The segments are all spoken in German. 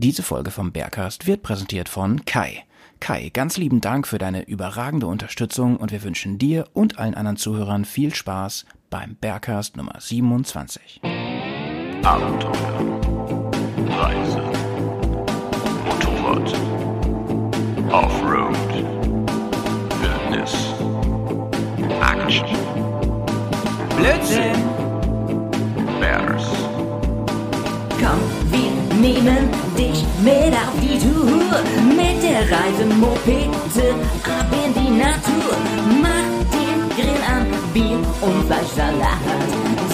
Diese Folge vom Bergcast wird präsentiert von Kai. Kai, ganz lieben Dank für deine überragende Unterstützung und wir wünschen dir und allen anderen Zuhörern viel Spaß beim Bergcast Nummer 27. Abenteuer, Reise Mopete ab in die Natur. Mach den Grill an, Bier und Fleischsalat.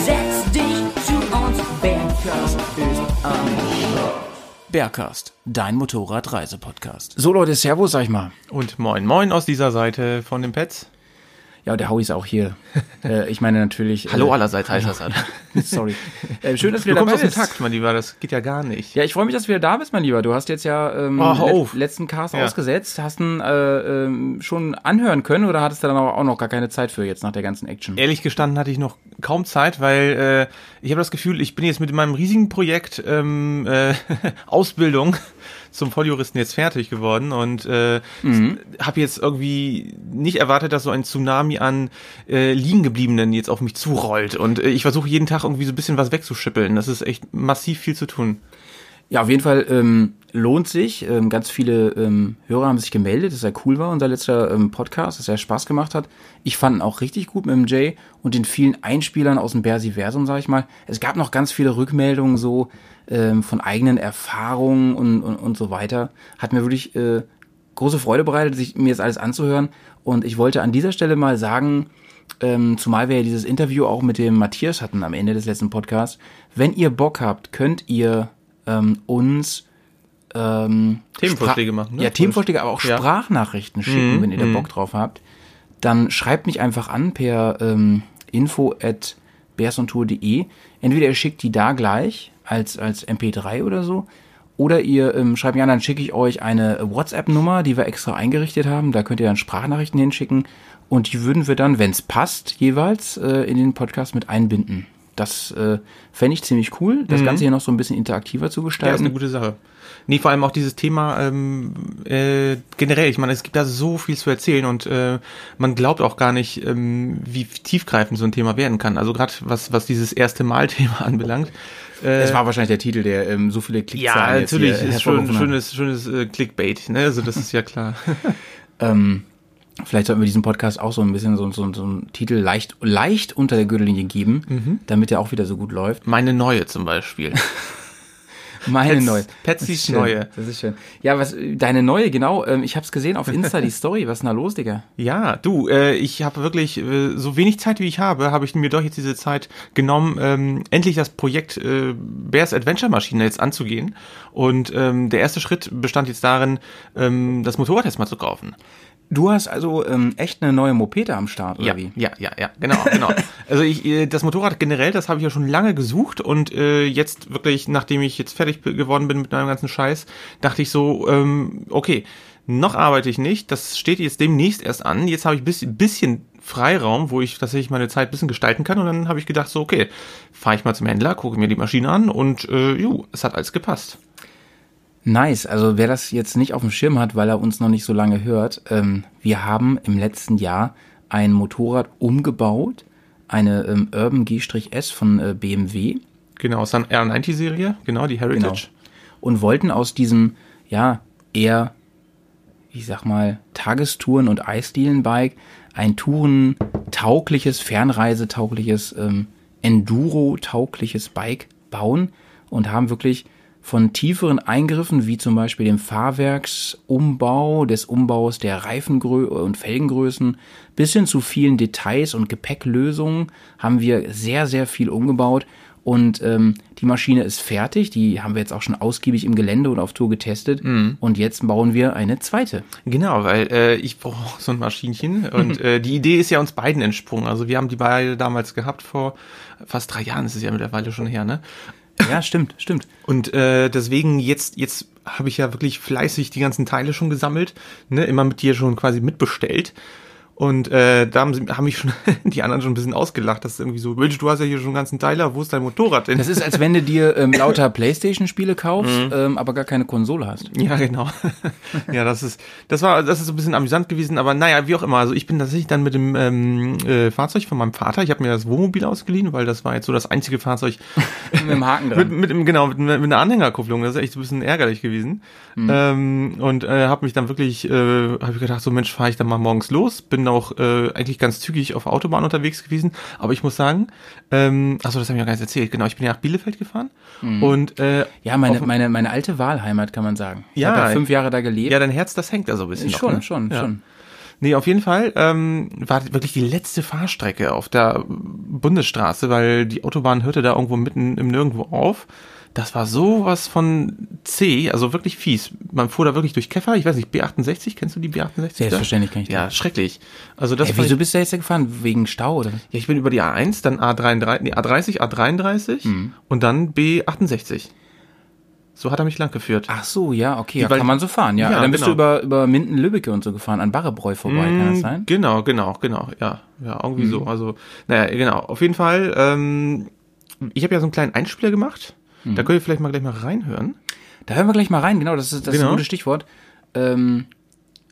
Setz dich zu uns, Bergkast ist am Start. Bergcast, dein Motorradreisepodcast. So Leute, Servus, sag ich mal. Und moin moin aus dieser Seite von den Pets. Ja, der Howie ist auch hier. äh, ich meine natürlich. Hallo äh, allerseits heißt das halt. Sorry. Äh, schön, dass du Du wieder kommst dabei bist. Takt, mein Lieber, das geht ja gar nicht. Ja, ich freue mich, dass du wieder da bist, mein Lieber. Du hast jetzt ja ähm, Oh, auf. letzten Cast Ja. ausgesetzt, hast ihn äh, ähm, schon anhören können oder hattest du dann auch noch gar keine Zeit für jetzt nach der ganzen Action? Ehrlich gestanden hatte ich noch kaum Zeit, weil äh, ich habe das Gefühl, ich bin jetzt mit meinem riesigen Projekt ähm, äh, Ausbildung zum Volljuristen jetzt fertig geworden und äh, habe jetzt irgendwie nicht erwartet, dass so ein Tsunami an äh, Liegengebliebenen jetzt auf mich zurollt und äh, ich versuche jeden Tag irgendwie so ein bisschen was wegzuschippeln. Das ist echt massiv viel zu tun. Ja, auf jeden Fall ähm, lohnt sich. Ähm, ganz viele ähm, Hörer haben sich gemeldet, dass er cool war, unser letzter ähm, Podcast, dass er Spaß gemacht hat. Ich fand ihn auch richtig gut mit dem Jay und den vielen Einspielern aus dem Bersiversum, sag ich mal. Es gab noch ganz viele Rückmeldungen so ähm, von eigenen Erfahrungen und, und, und so weiter. Hat mir wirklich äh, große Freude bereitet, sich mir jetzt alles anzuhören. Und ich wollte an dieser Stelle mal sagen, ähm, zumal wir ja dieses Interview auch mit dem Matthias hatten am Ende des letzten Podcasts. Wenn ihr Bock habt, könnt ihr ähm, uns ähm, Themenvorschläge Spra- machen, ne? Ja, Themenvorschläge, aber auch Ja. Sprachnachrichten schicken, Mhm, wenn ihr da mhm. Bock drauf habt. Dann schreibt mich einfach an per ähm, info at bearsontour.de. Entweder ihr schickt die da gleich als, als MP3 oder so. Oder ihr ähm, schreibt mich an, dann schicke ich euch eine WhatsApp-Nummer, die wir extra eingerichtet haben. Da könnt ihr dann Sprachnachrichten hinschicken. Und die würden wir dann, wenn es passt, jeweils äh, in den Podcast mit einbinden. Das äh, fände ich ziemlich cool, das Ganze hier noch so ein bisschen interaktiver zu Ja, ist gestalten. eine gute Sache. Nee, vor allem auch dieses Thema ähm, äh, generell. Ich meine, es gibt da so viel zu erzählen und äh, man glaubt auch gar nicht, ähm, wie tiefgreifend so ein Thema werden kann. Also gerade was was dieses erste Mal-Thema anbelangt. Äh, Das war wahrscheinlich der Titel, der ähm, so viele ja, Klickzahlen jetzt natürlich ist hat. schönes schönes äh, Clickbait. Ne? Also das ist ja klar. Ähm, vielleicht sollten wir diesem Podcast auch so ein bisschen so, so, so einen Titel leicht, leicht unter der Gürtellinie geben, Mhm. damit er auch wieder so gut läuft. Meine neue zum Beispiel. Meine Pets- neue. Petsys neue. Das ist schön. Ja, was, deine neue, genau. Ähm, ich hab's gesehen auf Insta, die Story. Was ist denn da los, Digga? Ja, du, äh, ich habe wirklich äh, so wenig Zeit wie ich habe, habe ich mir doch jetzt diese Zeit genommen, ähm, endlich das Projekt äh, Bears Adventure Maschine jetzt anzugehen. Und ähm, der erste Schritt bestand jetzt darin, ähm, das Motorrad erstmal zu kaufen. Du hast also ähm, echt eine neue Mopete am Start, oder Ja, wie? ja, ja, ja, genau, genau. Also ich, äh, das Motorrad generell, das habe ich ja schon lange gesucht und äh, jetzt wirklich, nachdem ich jetzt fertig geworden bin mit meinem ganzen Scheiß, dachte ich so, ähm, okay, noch arbeite ich nicht, das steht jetzt demnächst erst an. Jetzt habe ich bisschen, bisschen Freiraum, wo ich tatsächlich meine Zeit ein bisschen gestalten kann und dann habe ich gedacht so, okay, fahre ich mal zum Händler, gucke mir die Maschine an und äh, ju, es hat alles gepasst. Nice. Also wer das jetzt nicht auf dem Schirm hat, weil er uns noch nicht so lange hört, ähm, wir haben im letzten Jahr ein Motorrad umgebaut, eine ähm, Urban G-S von äh, BMW. Genau, ist dann R90-Serie, genau, die Heritage. und wollten aus diesem, ja, eher, ich sag mal, Tagestouren- und Eisdielenbike ein Touren-taugliches, Fernreisetaugliches, ähm, Enduro-taugliches Bike bauen und haben wirklich von tieferen Eingriffen, wie zum Beispiel dem Fahrwerksumbau, des Umbaus der Reifengrö und Felgengrößen, bis hin zu vielen Details und Gepäcklösungen, haben wir sehr, sehr viel umgebaut und ähm, die Maschine ist fertig, die haben wir jetzt auch schon ausgiebig im Gelände und auf Tour getestet. Und jetzt bauen wir eine zweite. Genau, weil äh, ich brauche so ein Maschinchen und äh, die Idee ist ja uns beiden entsprungen. Also wir haben die beide damals gehabt vor fast drei Jahren, ist es ja mittlerweile schon her, ne? Ja, stimmt, stimmt. Und äh, deswegen jetzt jetzt habe ich ja wirklich fleißig die ganzen Teile schon gesammelt, ne, immer mit dir schon quasi mitbestellt. Und äh, da haben, sie, haben mich schon die anderen schon ein bisschen ausgelacht. Das ist irgendwie so, Mensch, du hast ja hier schon einen ganzen Teiler, wo ist dein Motorrad denn? Das ist, als wenn du dir ähm, lauter Playstation-Spiele kaufst, ähm, aber gar keine Konsole hast. Ja, genau. ja, das ist, das war, das ist so ein bisschen amüsant gewesen, aber naja, wie auch immer. Also ich bin tatsächlich dann mit dem ähm, äh, Fahrzeug von meinem Vater, ich habe mir das Wohnmobil ausgeliehen, weil das war jetzt so das einzige Fahrzeug Mit dem Haken dran. mit, mit, genau, mit, mit einer Anhängerkupplung. Das ist echt so ein bisschen ärgerlich gewesen. Ähm, und äh, habe mich dann wirklich, äh, habe ich gedacht, so Mensch, fahre ich dann mal morgens los. Bin auch äh, eigentlich ganz zügig auf Autobahn unterwegs gewesen. Aber ich muss sagen, ähm, achso, das habe ich ja gar nicht erzählt. Genau, ich bin ja nach Bielefeld gefahren. Und äh, Ja, meine, meine, meine alte Wahlheimat, kann man sagen. Ich Ja, habe ja fünf Jahre da gelebt. ja, dein Herz, das hängt da so ein bisschen. noch, schon, ne? schon, ja. schon. Nee, auf jeden Fall ähm, war wirklich die letzte Fahrstrecke auf der Bundesstraße, weil die Autobahn hörte da irgendwo mitten im Nirgendwo auf. Das war sowas von C, also wirklich fies. Man fuhr da wirklich durch Käfer, ich weiß nicht, B68, kennst du die B68? Selbstverständlich kenn ich Ja, schrecklich. Also das Ey, wieso bist du jetzt da gefahren? Wegen Stau, oder? ja, ich bin über die A1, dann A33, nee, A30, A33 Mhm. und dann B68. So hat er mich lang geführt. Ach so, ja, okay, ja, kann man so fahren, ja. Ja, Dann bist genau. du über, über Minden-Lübbecke und so gefahren, an Barrebräu vorbei, kann das sein? Genau, genau, genau, ja, ja, irgendwie Mhm. so. Also, naja, genau. Auf jeden Fall. Ähm, ich habe ja so einen kleinen Einspieler gemacht. Mhm. Da könnt ihr vielleicht mal gleich mal reinhören. Da hören wir gleich mal rein, genau, das ist, das ist Genau. ein gutes Stichwort. Ähm,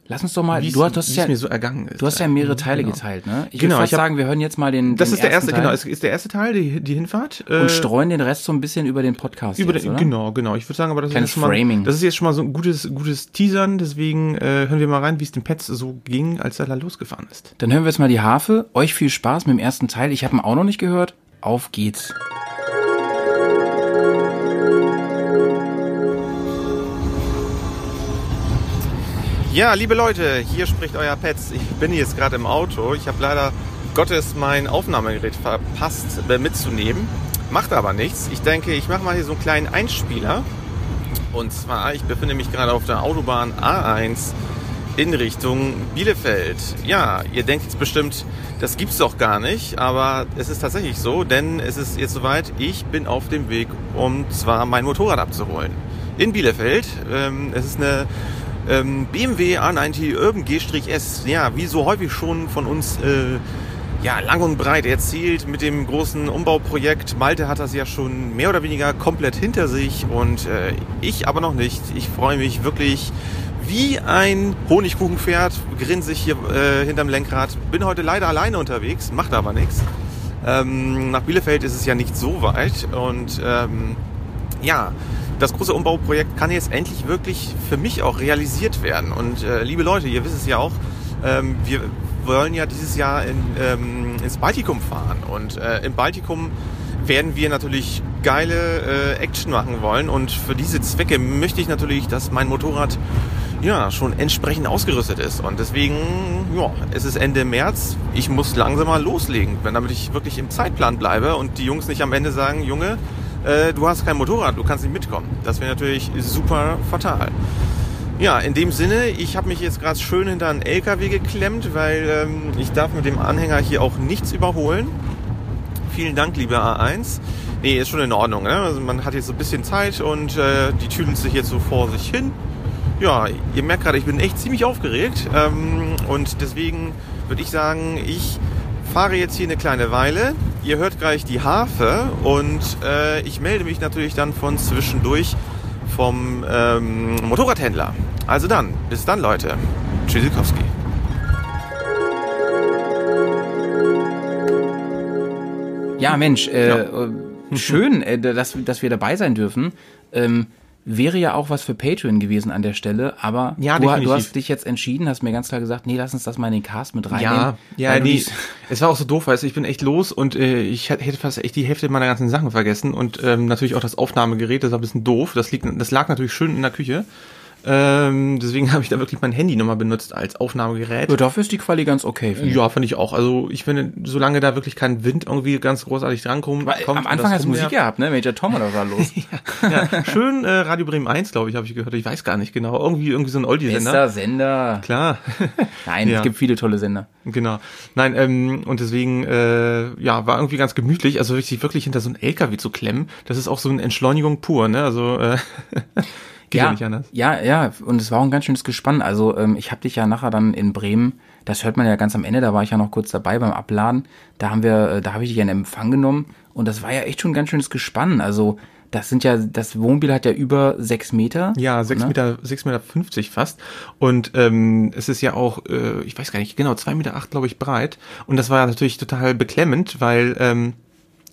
lass uns doch mal, Wie du, hast- es- du, hast ja, mir so ergangen ist. du hast ja mehrere Mhm, Teile genau. geteilt, ne? Ich Genau, würde fast ich hab- sagen, wir hören jetzt mal den, Das den ist der erste, Teil genau, ist, ist der erste Teil, die, die Hinfahrt. äh, und streuen den Rest so ein bisschen über den Podcast über jetzt, den, genau, genau. Ich würde sagen, aber das Kleines ist jetzt schon mal, Framing. das ist jetzt schon mal so ein gutes, gutes Teasern. Deswegen äh, hören wir mal rein, wie es dem Pets so ging, als er da losgefahren ist. Dann hören wir jetzt mal die Harfe. Euch viel Spaß mit dem ersten Teil. Ich habe ihn auch noch nicht gehört. Auf geht's. Ja, liebe Leute, hier spricht euer Pets. Ich bin jetzt gerade im Auto. Ich habe leider Gottes mein Aufnahmegerät verpasst äh, mitzunehmen. Macht aber nichts. Ich denke, ich mache mal hier so einen kleinen Einspieler. Und zwar, ich befinde mich gerade auf der Autobahn A1 in Richtung Bielefeld. Ja, ihr denkt jetzt bestimmt, das gibt's doch gar nicht, aber es ist tatsächlich so, denn es ist jetzt soweit, ich bin auf dem Weg, um zwar mein Motorrad abzuholen. In Bielefeld. Ähm, es ist eine ähm, BMW A90 Urban G-S. Ja, wie so häufig schon von uns äh, ja, lang und breit erzählt mit dem großen Umbauprojekt. Malte hat das ja schon mehr oder weniger komplett hinter sich und äh, ich aber noch nicht. Ich freue mich wirklich wie ein Honigkuchenpferd, grinse ich hier äh, hinterm Lenkrad. Bin heute leider alleine unterwegs, macht aber nichts. Ähm, nach Bielefeld ist es ja nicht so weit und ähm, ja, das große Umbauprojekt kann jetzt endlich wirklich für mich auch realisiert werden. Und äh, liebe Leute, ihr wisst es ja auch, ähm, wir wollen ja dieses Jahr in, ähm, ins Baltikum fahren. Und äh, im Baltikum werden wir natürlich geile äh, Action machen wollen. Und für diese Zwecke möchte ich natürlich, dass mein Motorrad ja schon entsprechend ausgerüstet ist. Und deswegen, ja, es ist Ende März. Ich muss langsam mal loslegen, damit ich wirklich im Zeitplan bleibe und die Jungs nicht am Ende sagen, Junge, äh, du hast kein Motorrad, du kannst nicht mitkommen. Das wäre natürlich super fatal. Ja, in dem Sinne, ich habe mich jetzt gerade schön hinter einen LKW geklemmt, weil ähm, ich darf mit dem Anhänger hier auch nichts überholen. Vielen Dank, liebe A1. Nee, ist schon in Ordnung. Ne? Also man hat jetzt so ein bisschen Zeit und äh, die tüdeln sich jetzt so vor sich hin. Ja, ihr merkt gerade, ich bin echt ziemlich aufgeregt ähm, und deswegen würde ich sagen, ich fahre jetzt hier eine kleine Weile. Ihr hört gleich die Harfe und äh, ich melde mich natürlich dann von zwischendurch vom ähm, Motorradhändler. Also dann, bis dann Leute. Tschüssikowski. Ja, Mensch, äh, Ja. äh, schön, äh, dass, dass wir dabei sein dürfen. Ähm, wäre ja auch was für Patreon gewesen an der Stelle, aber Ja, du, du hast dich jetzt entschieden, hast mir ganz klar gesagt, nee, lass uns das mal in den Cast mit reinnehmen. Ja, ja, nee. Es war auch so doof, weißt du, ich bin echt los und äh, ich hätte fast echt die Hälfte meiner ganzen Sachen vergessen und ähm, natürlich auch das Aufnahmegerät, das war ein bisschen doof. Das, liegt, das lag natürlich schön in der Küche. Ähm, deswegen habe ich da wirklich mein Handy nochmal benutzt als Aufnahmegerät. Ja, dafür ist die Quali ganz okay. finde ich. Ja, fand ich auch. Also ich finde, solange da wirklich kein Wind irgendwie ganz großartig drankommt. Weil, kommt am Anfang hast du Musik gehabt, ne? Major Tom oder was war los? Ja, schön äh, Radio Bremen 1, glaube ich, habe ich gehört. Ich weiß gar nicht genau. Irgendwie, irgendwie so ein Oldie-Sender. Bester Sender. Klar. Nein, Ja. es gibt viele tolle Sender. Genau. Nein, ähm, und deswegen, äh, ja, war irgendwie ganz gemütlich, also sich wirklich hinter so einen LKW zu klemmen, das ist auch so eine Entschleunigung pur, ne? Also äh, geht ja, ja, nicht anders. ja, ja, und es war auch ein ganz schönes Gespann. Also ähm, ich habe dich ja nachher dann in Bremen das hört man ja ganz am Ende, da war ich ja noch kurz dabei beim Abladen. Da haben wir, äh, da habe ich dich in Empfang genommen und das war ja echt schon ein ganz schönes Gespann. Also das sind ja, das Wohnmobil hat ja über sechs Meter. Ja, sechs ne? Meter, sechs Meter fünfzig fast. Und ähm, es ist ja auch, äh, ich weiß gar nicht, genau, zwei Meter acht, glaube ich, breit. Und das war natürlich total beklemmend, weil ähm,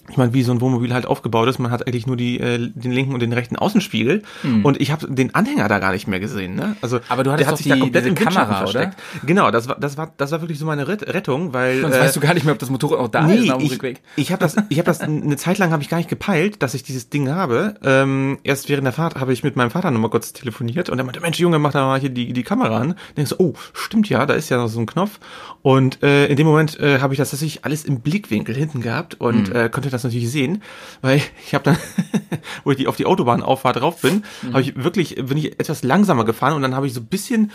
ich meine, wie so ein Wohnmobil halt aufgebaut ist, man hat eigentlich nur die, äh, den linken und den rechten Außenspiegel und ich habe den Anhänger da gar nicht mehr gesehen. Ne? Also. Aber du hattest der hat sich da die- komplett diese im Windschatten Kamera, oder? versteckt. Genau, das war das war das war wirklich so meine Ret- Rettung, weil Sonst äh, weißt du gar nicht mehr, ob das Motorrad auch da ist Nee, nach dem ich, Rückweg. ich habe das, ich habe das eine Zeit lang habe ich gar nicht gepeilt, dass ich dieses Ding habe. Ähm, erst während der Fahrt habe ich mit meinem Vater nochmal kurz telefoniert und er meinte, Mensch Junge, mach da mal hier die die Kamera an. Denkst so, oh, stimmt ja, da ist ja noch so ein Knopf. Und äh, in dem Moment äh, habe ich das tatsächlich alles im Blickwinkel hinten gehabt und äh, konnte das natürlich sehen, weil ich habe dann, wo ich die auf die Autobahnauffahrt drauf bin, habe ich wirklich bin ich etwas langsamer gefahren und dann habe ich so ein bisschen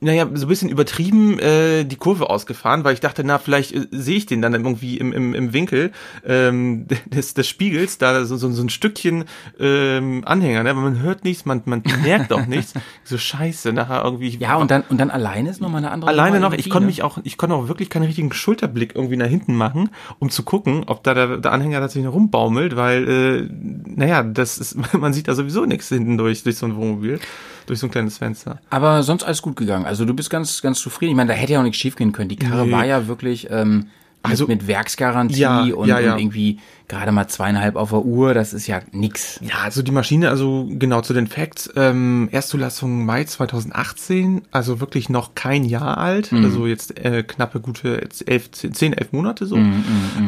naja, so ein bisschen übertrieben äh, die Kurve ausgefahren, weil ich dachte, na, vielleicht äh, sehe ich den dann irgendwie im, im, im Winkel ähm, des, des Spiegels, da so, so, so ein Stückchen ähm, Anhänger, ne? Aber man hört nichts, man, man merkt auch nichts. So scheiße, nachher irgendwie. Ja, und dann, und dann alleine ist nochmal eine andere Alleine noch, ich konnte mich auch, ich konnte auch wirklich keinen richtigen Schulterblick irgendwie nach hinten machen, um zu gucken, ob da der, der Anhänger tatsächlich noch rumbaumelt, weil, äh, naja, das ist, man sieht da sowieso nichts hinten durch, durch so ein Wohnmobil, durch so ein kleines Fenster. Aber sonst alles gut gegangen. Also du bist ganz, ganz zufrieden. Ich meine, da hätte ja auch nichts schief gehen können. Die Karre Nee. war ja wirklich ähm, Also- mit, mit Werksgarantie Ja, und, ja, ja. und irgendwie gerade mal zweieinhalb auf der Uhr. Das ist ja nix. Ja, also die Maschine, also genau zu den Facts, ähm, Erstzulassung Mai 2018, also wirklich noch kein Jahr alt, also jetzt äh, knappe gute elf, zehn, elf Monate so.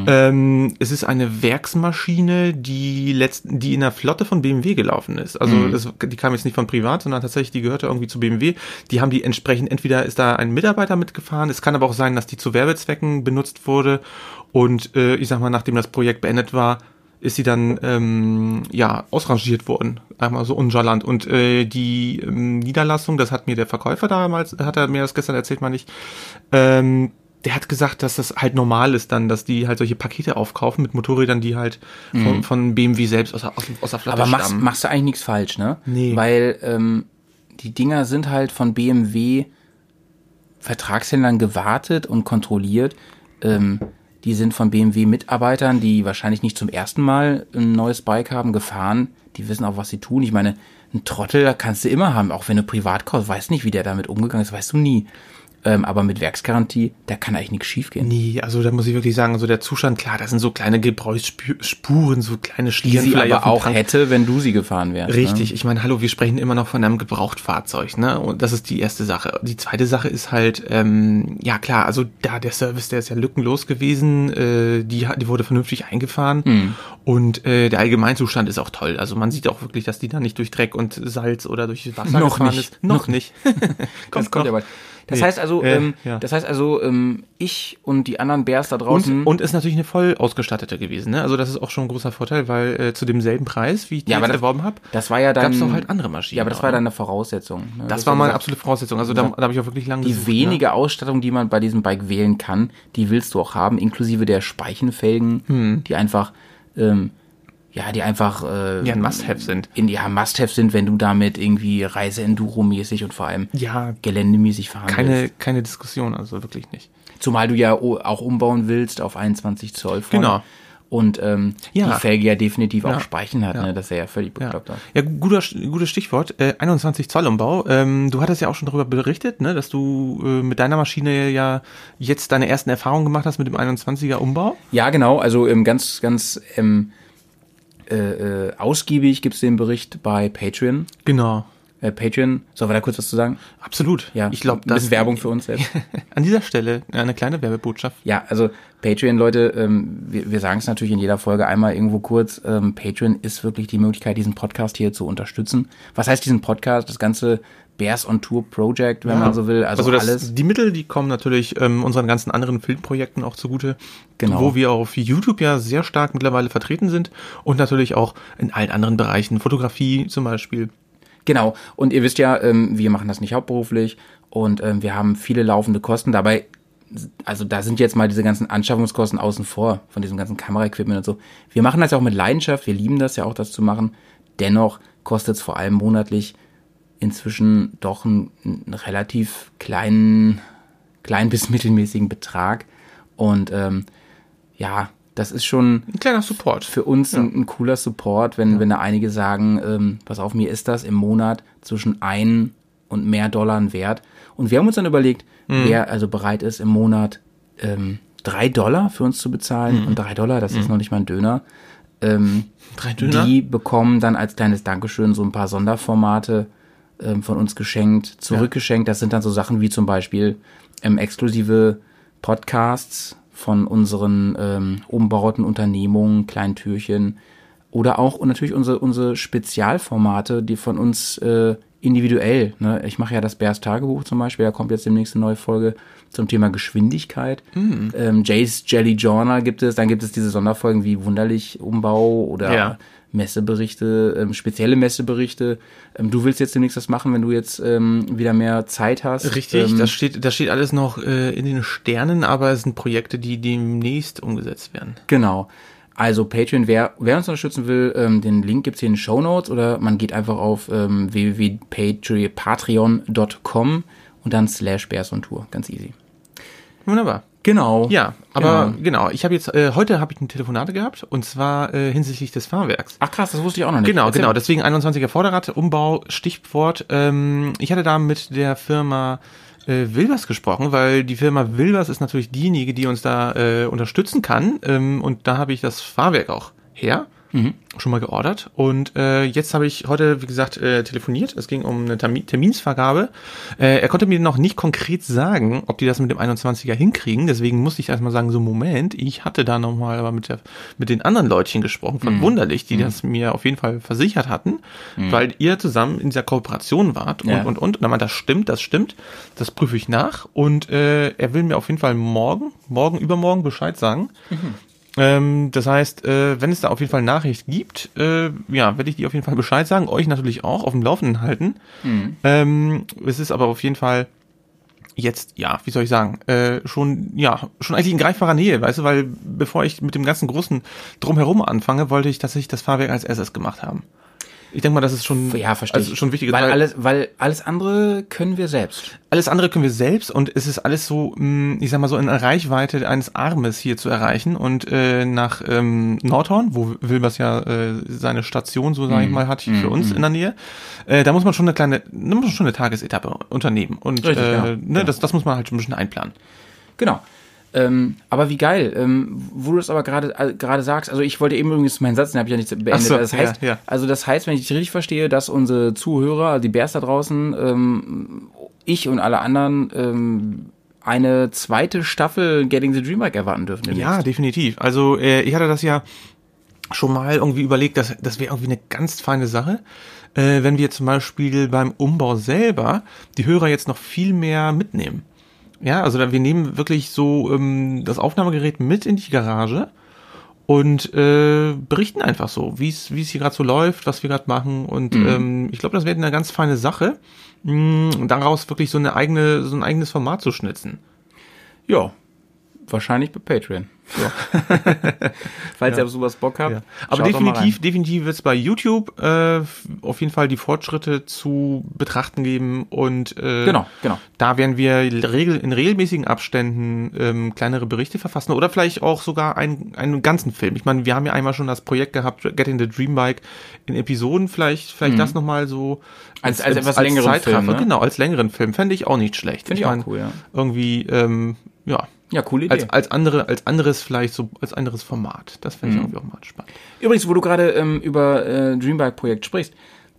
Ähm, es ist eine Werksmaschine, die letzten, die in der Flotte von BMW gelaufen ist. Also das, die kam jetzt nicht von privat, sondern tatsächlich, die gehörte irgendwie zu BMW. Die haben die entsprechend, entweder ist da ein Mitarbeiter mitgefahren, es kann aber auch sein, dass die zu Werbezwecken benutzt wurde und äh, ich sag mal, nachdem das Projekt beendet war, ist sie dann ähm, ja ausrangiert worden, einmal so unjalant. Und äh, die ähm, Niederlassung, das hat mir der Verkäufer damals, hat er mir das gestern erzählt, meine ich, ähm, der hat gesagt, dass das halt normal ist dann, dass die halt solche Pakete aufkaufen mit Motorrädern, die halt von, von BMW selbst aus, der- aus, aus der Flotte Mhm. Aber machst, stammen. machst du eigentlich nichts falsch, ne? Nee. Weil ähm, die Dinger sind halt von BMW Vertragshändlern gewartet und kontrolliert. Ähm, die sind von BMW-Mitarbeitern, die wahrscheinlich nicht zum ersten Mal ein neues Bike haben, gefahren. Die wissen auch, was sie tun. Ich meine, ein Trottel kannst du immer haben, auch wenn du privat kaufst. Weißt nicht, wie der damit umgegangen ist, weißt du nie. Ähm, aber mit Werksgarantie, da kann eigentlich nichts schiefgehen. Nee, also da muss ich wirklich sagen, so der Zustand, klar, das sind so kleine Gebrauchsspuren, so kleine Die Schlieren sie vielleicht aber auch Tank. hätte, wenn du sie gefahren wärst. Richtig, Ne? ich meine, hallo, wir sprechen immer noch von einem Gebrauchtfahrzeug, ne? Und das ist die erste Sache. Die zweite Sache ist halt, ähm, ja klar, also da der Service, der ist ja lückenlos gewesen, äh, die, die wurde vernünftig eingefahren Hm. und äh, der Allgemeinzustand ist auch toll. Also man sieht auch wirklich, dass die da nicht durch Dreck und Salz oder durch Wasser Noch gefahren nicht. ist. Noch nicht. Das kommt ja bald. Das Nee. heißt also, Äh, ähm, ja. das heißt also, ähm, ich und die anderen Bärs da draußen. Und, und ist natürlich eine voll ausgestattete gewesen, ne? Also das ist auch schon ein großer Vorteil, weil äh, zu demselben Preis, wie ich die Ja, jetzt das- erworben habe, das war ja dann. gab es auch halt andere Maschinen. Ja, aber das auch, war ne? dann eine Voraussetzung. Ne? Das war war meine gesagt, absolute Voraussetzung. Also da, da habe ich auch wirklich lange Die gesucht, ne? wenige Ausstattung, die man bei diesem Bike wählen kann, die willst du auch haben, inklusive der Speichenfelgen, Hm. die einfach, ähm, ja, die einfach äh, Ja, ein Must-Have sind. in ja Must-have sind, wenn du damit irgendwie Reise-Enduro-mäßig und vor allem Ja, geländemäßig fahren keine, willst. keine Diskussion, also wirklich nicht. Zumal du ja auch umbauen willst auf 21 Zoll vorne. Genau. Und ähm, Ja. die Felge ja definitiv auch Ja. Speichen hat, Ja. ne? Das ist ja völlig Ja, bekloppt. aus. ja guter, gutes Stichwort. Äh, 21 Zoll Umbau. Ähm, du hattest ja auch schon darüber berichtet, ne, dass du äh, mit deiner Maschine ja jetzt deine ersten Erfahrungen gemacht hast mit dem 21er Umbau. Ja, genau. Also ähm, ganz, ganz ähm, äh, äh, ausgiebig gibt's den Bericht bei Patreon. Genau. Äh, Patreon, sollen wir da kurz was zu sagen? Absolut. Ja, ich glaube, ein bisschen Werbung für uns selbst. An dieser Stelle eine kleine Werbebotschaft. Ja, also Patreon, Leute, ähm, wir, wir sagen es natürlich in jeder Folge einmal irgendwo kurz. Ähm, Patreon ist wirklich die Möglichkeit, diesen Podcast hier zu unterstützen. Was heißt diesen Podcast? Das ganze Bears on Tour Project, wenn man so will. Also, Also das, alles. die Mittel, die kommen natürlich ähm, unseren ganzen anderen Filmprojekten auch zugute, Genau. wo wir auf YouTube ja sehr stark mittlerweile vertreten sind und natürlich auch in allen anderen Bereichen, Fotografie zum Beispiel. Genau. Und ihr wisst ja, ähm, wir machen das nicht hauptberuflich und ähm, wir haben viele laufende Kosten. Dabei, also da sind jetzt mal diese ganzen Anschaffungskosten außen vor, von diesem ganzen Kameraequipment und so. Wir machen das ja auch mit Leidenschaft. Wir lieben das ja auch, das zu machen. Dennoch kostet es vor allem monatlich inzwischen doch einen, einen relativ kleinen klein bis mittelmäßigen Betrag. Und ähm, ja, das ist schon Ein kleiner Support. für uns ein, ein cooler Support, wenn, wenn da einige sagen, ähm, pass auf, mir ist das im Monat zwischen ein und mehr Dollar wert. Und wir haben uns dann überlegt, wer also bereit ist, im Monat ähm, drei Dollar für uns zu bezahlen. Und drei Dollar, das ist noch nicht mal ein Döner. Ähm, Drei Döner? die bekommen dann als kleines Dankeschön so ein paar Sonderformate ähm, von uns geschenkt, zurückgeschenkt. Das sind dann so Sachen wie zum Beispiel ähm, exklusive Podcasts von unseren ähm, umbauten Unternehmungen, kleinen Türchen oder auch und natürlich unsere, unsere Spezialformate, die von uns äh, individuell, ne? ich mache ja das Bears Tagebuch zum Beispiel, da kommt jetzt demnächst eine neue Folge zum Thema Geschwindigkeit. Ähm, Jay's Jelly Journal gibt es, dann gibt es diese Sonderfolgen wie Wunderlich Umbau oder Ja. Messeberichte, ähm, spezielle Messeberichte. Ähm, du willst jetzt demnächst das machen, wenn du jetzt ähm, wieder mehr Zeit hast. Richtig, Ähm, das steht, das steht alles noch äh, in den Sternen, aber es sind Projekte, die demnächst umgesetzt werden. Genau. Also Patreon, wer, wer uns unterstützen will, ähm, den Link gibt's hier in den Show Notes oder man geht einfach auf ähm, www.patreon.com und dann slash Bears on Tour. Ganz easy. Wunderbar. Genau. Ja, aber Genau. genau, ich habe jetzt, äh, heute habe ich ein Telefonate gehabt und zwar äh, hinsichtlich des Fahrwerks. Ach krass, das wusste ich auch noch nicht. Genau, Erzähl. genau. Deswegen 21er Vorderrad, Umbau, Stichwort. Ähm, ich hatte da mit der Firma äh, Wilbers gesprochen, weil die Firma Wilbers ist natürlich diejenige, die uns da äh, unterstützen kann. Ähm, und da habe ich das Fahrwerk auch her. Schon mal geordert. Und äh, jetzt habe ich heute, wie gesagt, äh, telefoniert. Es ging um eine Termi Terminsvergabe. Äh, er konnte mir noch nicht konkret sagen, ob die das mit dem 21er hinkriegen. Deswegen musste ich erstmal sagen, so Moment, ich hatte da nochmal aber mit, der, mit den anderen Leutchen gesprochen, von Wunderlich, die das mir auf jeden Fall versichert hatten, weil ihr zusammen in dieser Kooperation wart und, Ja. und, und. Und dann meinte, das stimmt, das stimmt. Das prüfe ich nach. Und äh, er will mir auf jeden Fall morgen, morgen, übermorgen Bescheid sagen. Ähm, das heißt, äh, wenn es da auf jeden Fall Nachricht gibt, äh, ja, werde ich die auf jeden Fall Bescheid sagen, euch natürlich auch auf dem Laufenden halten. Ähm, es ist aber auf jeden Fall jetzt, ja, wie soll ich sagen, äh, schon, ja, schon eigentlich in greifbarer Nähe, weißt du, weil bevor ich mit dem ganzen großen Drumherum anfange, wollte ich tatsächlich das Fahrwerk als erstes gemacht haben. Ich denke mal, das ist schon, Ja, verstehe also schon wichtig. Weil alles, weil alles andere können wir selbst. Alles andere können wir selbst und es ist alles so, mh, ich sag mal so in Reichweite eines Armes hier zu erreichen und äh, nach ähm, Nordhorn, wo Wilbers ja äh, seine Station, so Mhm. sage ich mal, hat für uns in der Nähe, äh, da muss man schon eine kleine, da muss man schon eine Tagesetappe unternehmen und Richtig, äh, ja. ne, Ja. das, das muss man halt schon ein bisschen einplanen. Genau. Ähm, aber wie geil, ähm, wo du das aber gerade äh, gerade sagst, also ich wollte eben übrigens meinen Satz, den habe ich ja nicht beendet. So, das heißt, ja, ja. also das heißt, wenn ich dich richtig verstehe, dass unsere Zuhörer, also die Bears da draußen, ähm, ich und alle anderen ähm, eine zweite Staffel Getting the Dream Bike erwarten dürfen. demnächst. Ja, definitiv. Also äh, ich hatte das ja schon mal irgendwie überlegt, dass das wäre irgendwie eine ganz feine Sache, äh, wenn wir zum Beispiel beim Umbau selber die Hörer jetzt noch viel mehr mitnehmen. Ja, also da, wir nehmen wirklich so ähm, das Aufnahmegerät mit in die Garage und äh, berichten einfach so, wie es wie es hier gerade so läuft, was wir gerade machen und ähm, ich glaube, das wäre eine ganz feine Sache, mh, daraus wirklich so eine eigene so ein eigenes Format zu schnitzen. ja. Wahrscheinlich bei Patreon. Falls ihr auf sowas Bock habt. Ja. Aber definitiv, definitiv wird es bei YouTube äh, auf jeden Fall die Fortschritte zu betrachten geben und äh, Genau, genau. da werden wir regel, in regelmäßigen Abständen ähm, kleinere Berichte verfassen oder vielleicht auch sogar einen, einen ganzen Film. Ich meine, wir haben ja einmal schon das Projekt gehabt, Getting the Dream Bike in Episoden, vielleicht vielleicht das nochmal so Mhm. Als- als etwas längeren Film, ne? Genau, als längeren Film fände ich auch nicht schlecht. Finde ich auch mein, cool, ja. Irgendwie, ähm, ja. Ja, coole Idee. Als, als andere, als anderes vielleicht so, als anderes Format. Das fände Mhm. ich irgendwie auch mal spannend. Übrigens, wo du gerade ähm, über äh, Dreambike-Projekt sprichst,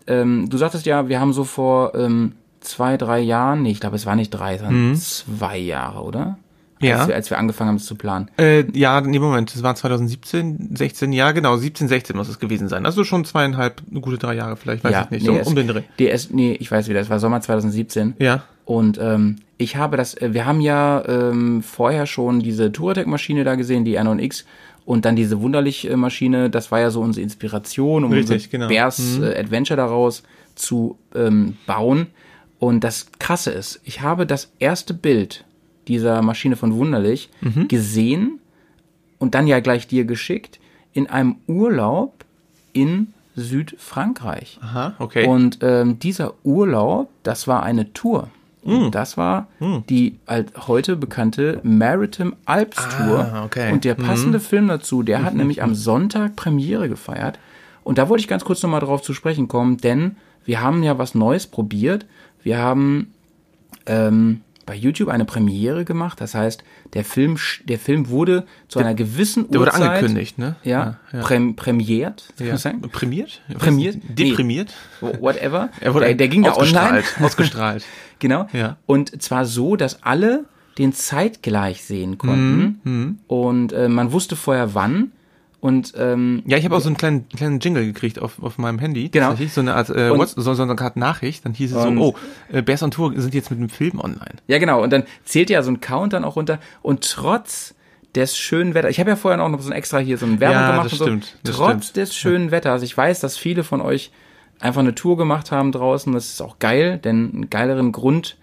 ähm, du sagtest ja, wir haben so vor ähm, zwei, drei Jahren, nee, ich glaube, es war nicht drei, sondern zwei Jahre, oder? Ja. Als wir, als wir angefangen haben, es zu planen. Äh, ja, nee, Moment, das war 2017, 16, ja, genau, 17, 16 muss es gewesen sein. Also schon zweieinhalb, eine gute drei Jahre vielleicht, weiß ja, ich nicht, nee, so es, um den Dreh. DS, nee, ich weiß wieder, es war Sommer 2017. Ja. Und ähm, ich habe das, äh, wir haben ja ähm, vorher schon diese Touratec-Maschine da gesehen, die R9X, und dann diese Wunderlich-Maschine, das war ja so unsere Inspiration, um Richtig, genau. Bears äh, Adventure daraus zu ähm, bauen. Und das Krasse ist, ich habe das erste Bild dieser Maschine von Wunderlich Mhm. gesehen und dann ja gleich dir geschickt in einem Urlaub in Südfrankreich. Aha, okay. Und ähm, dieser Urlaub, das war eine Tour. Und das war die halt heute bekannte Maritime Alps Tour. Ah, okay. Und der passende Film dazu, der hat nämlich am Sonntag Premiere gefeiert. Und da wollte ich ganz kurz nochmal drauf zu sprechen kommen, denn wir haben ja was Neues probiert. Wir haben ähm, bei YouTube eine Premiere gemacht. Das heißt, der Film, der Film wurde zu einer gewissen Der wurde Uhrzeit angekündigt, ne? Ja, Ja, ja. Prem, premiert, soll Ja. sagen? Prämiert? Prämiert? Deprimiert? Whatever. Er wurde der, der ging ja online. ausgestrahlt. Ausgestrahlt. Genau. Ja. Und zwar so, dass alle den zeitgleich sehen konnten. Mhm, Und äh, man wusste vorher wann. Und ähm, Ja, ich habe auch so einen kleinen, kleinen Jingle gekriegt auf, auf meinem Handy. Genau. So eine Art, äh, Und- What's, so, so eine Art Nachricht. Dann hieß es so, oh, äh, Bears on Tour sind jetzt mit einem Film online. ja genau, und dann zählt ja so ein Count dann auch runter. Und trotz des schönen Wetters, ich habe ja vorher auch noch so ein extra hier so ein Werbung Ja, gemacht das und so. stimmt, das trotz stimmt. des schönen Wetters, ich weiß, dass viele von euch einfach eine Tour gemacht haben draußen. Das ist auch geil, denn einen geileren Grund,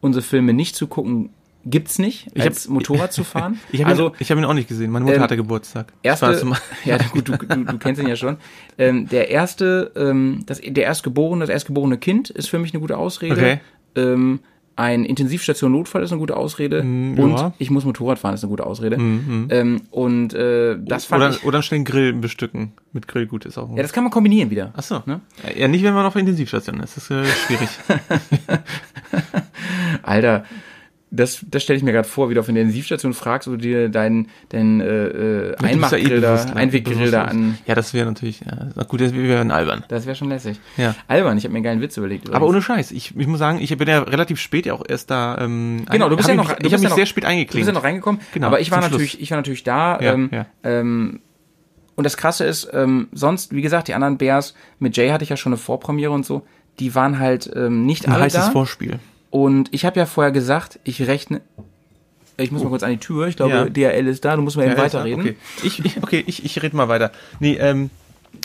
unsere Filme nicht zu gucken, gibt's nicht, Ich als hab- Motorrad zu fahren. Ich habe also ihn, ich hab ihn auch nicht gesehen. Meine Mutter ähm, hatte Geburtstag. Erste, ja gut, du, du, du kennst ihn ja schon. Ähm, der erste, ähm, das, der erstgeborene, das erstgeborene Kind ist für mich eine gute Ausrede. Okay. Ähm, ein Intensivstation Notfall ist eine gute Ausrede Mm, und ja. Mm, ich muss Motorrad fahren ist eine gute Ausrede. Ähm, und äh, das fand oder, ich. oder einen schnellen Grill bestücken. Mit Grillgut ist auch. Ja, das kann man kombinieren wieder. Ach so. Ne? Ja, nicht, wenn man auf Intensivstation ist. Das ist äh, schwierig. Alter, das, das stelle ich mir gerade vor, wie du auf der Intensivstation fragst, ob du dir deinen dein, äh, äh, ja eh Einmachgrill da, bewusst- Einweggrill da an. Ja, das wäre natürlich, ja, na gut, das wäre albern. Das wäre schon lässig. Ja. Albern, ich habe mir einen geilen Witz überlegt. Aber übrigens. ohne Scheiß, ich, ich muss sagen, ich bin ja relativ spät ja auch erst da. Ähm, Genau, du bist ja noch, ich bist habe mich ja noch, sehr spät Du bist eingeklinkt. ja noch reingekommen. Genau, aber ich war zum Schluss. natürlich, ich war natürlich da. Ja, ähm, ja. Ähm, und das Krasse ist, ähm, sonst, wie gesagt, die anderen Bears, mit Jay hatte ich ja schon eine Vorpremiere und so, die waren halt ähm, nicht Ein alle heißes da. Vorspiel. Und ich habe ja vorher gesagt, ich rechne. Ich muss mal kurz an die Tür. Ich glaube, Ja. DRL ist da. Du musst mal eben Ja, weiterreden. Okay, ich, ich, okay, ich, ich rede mal weiter. Nee, ähm,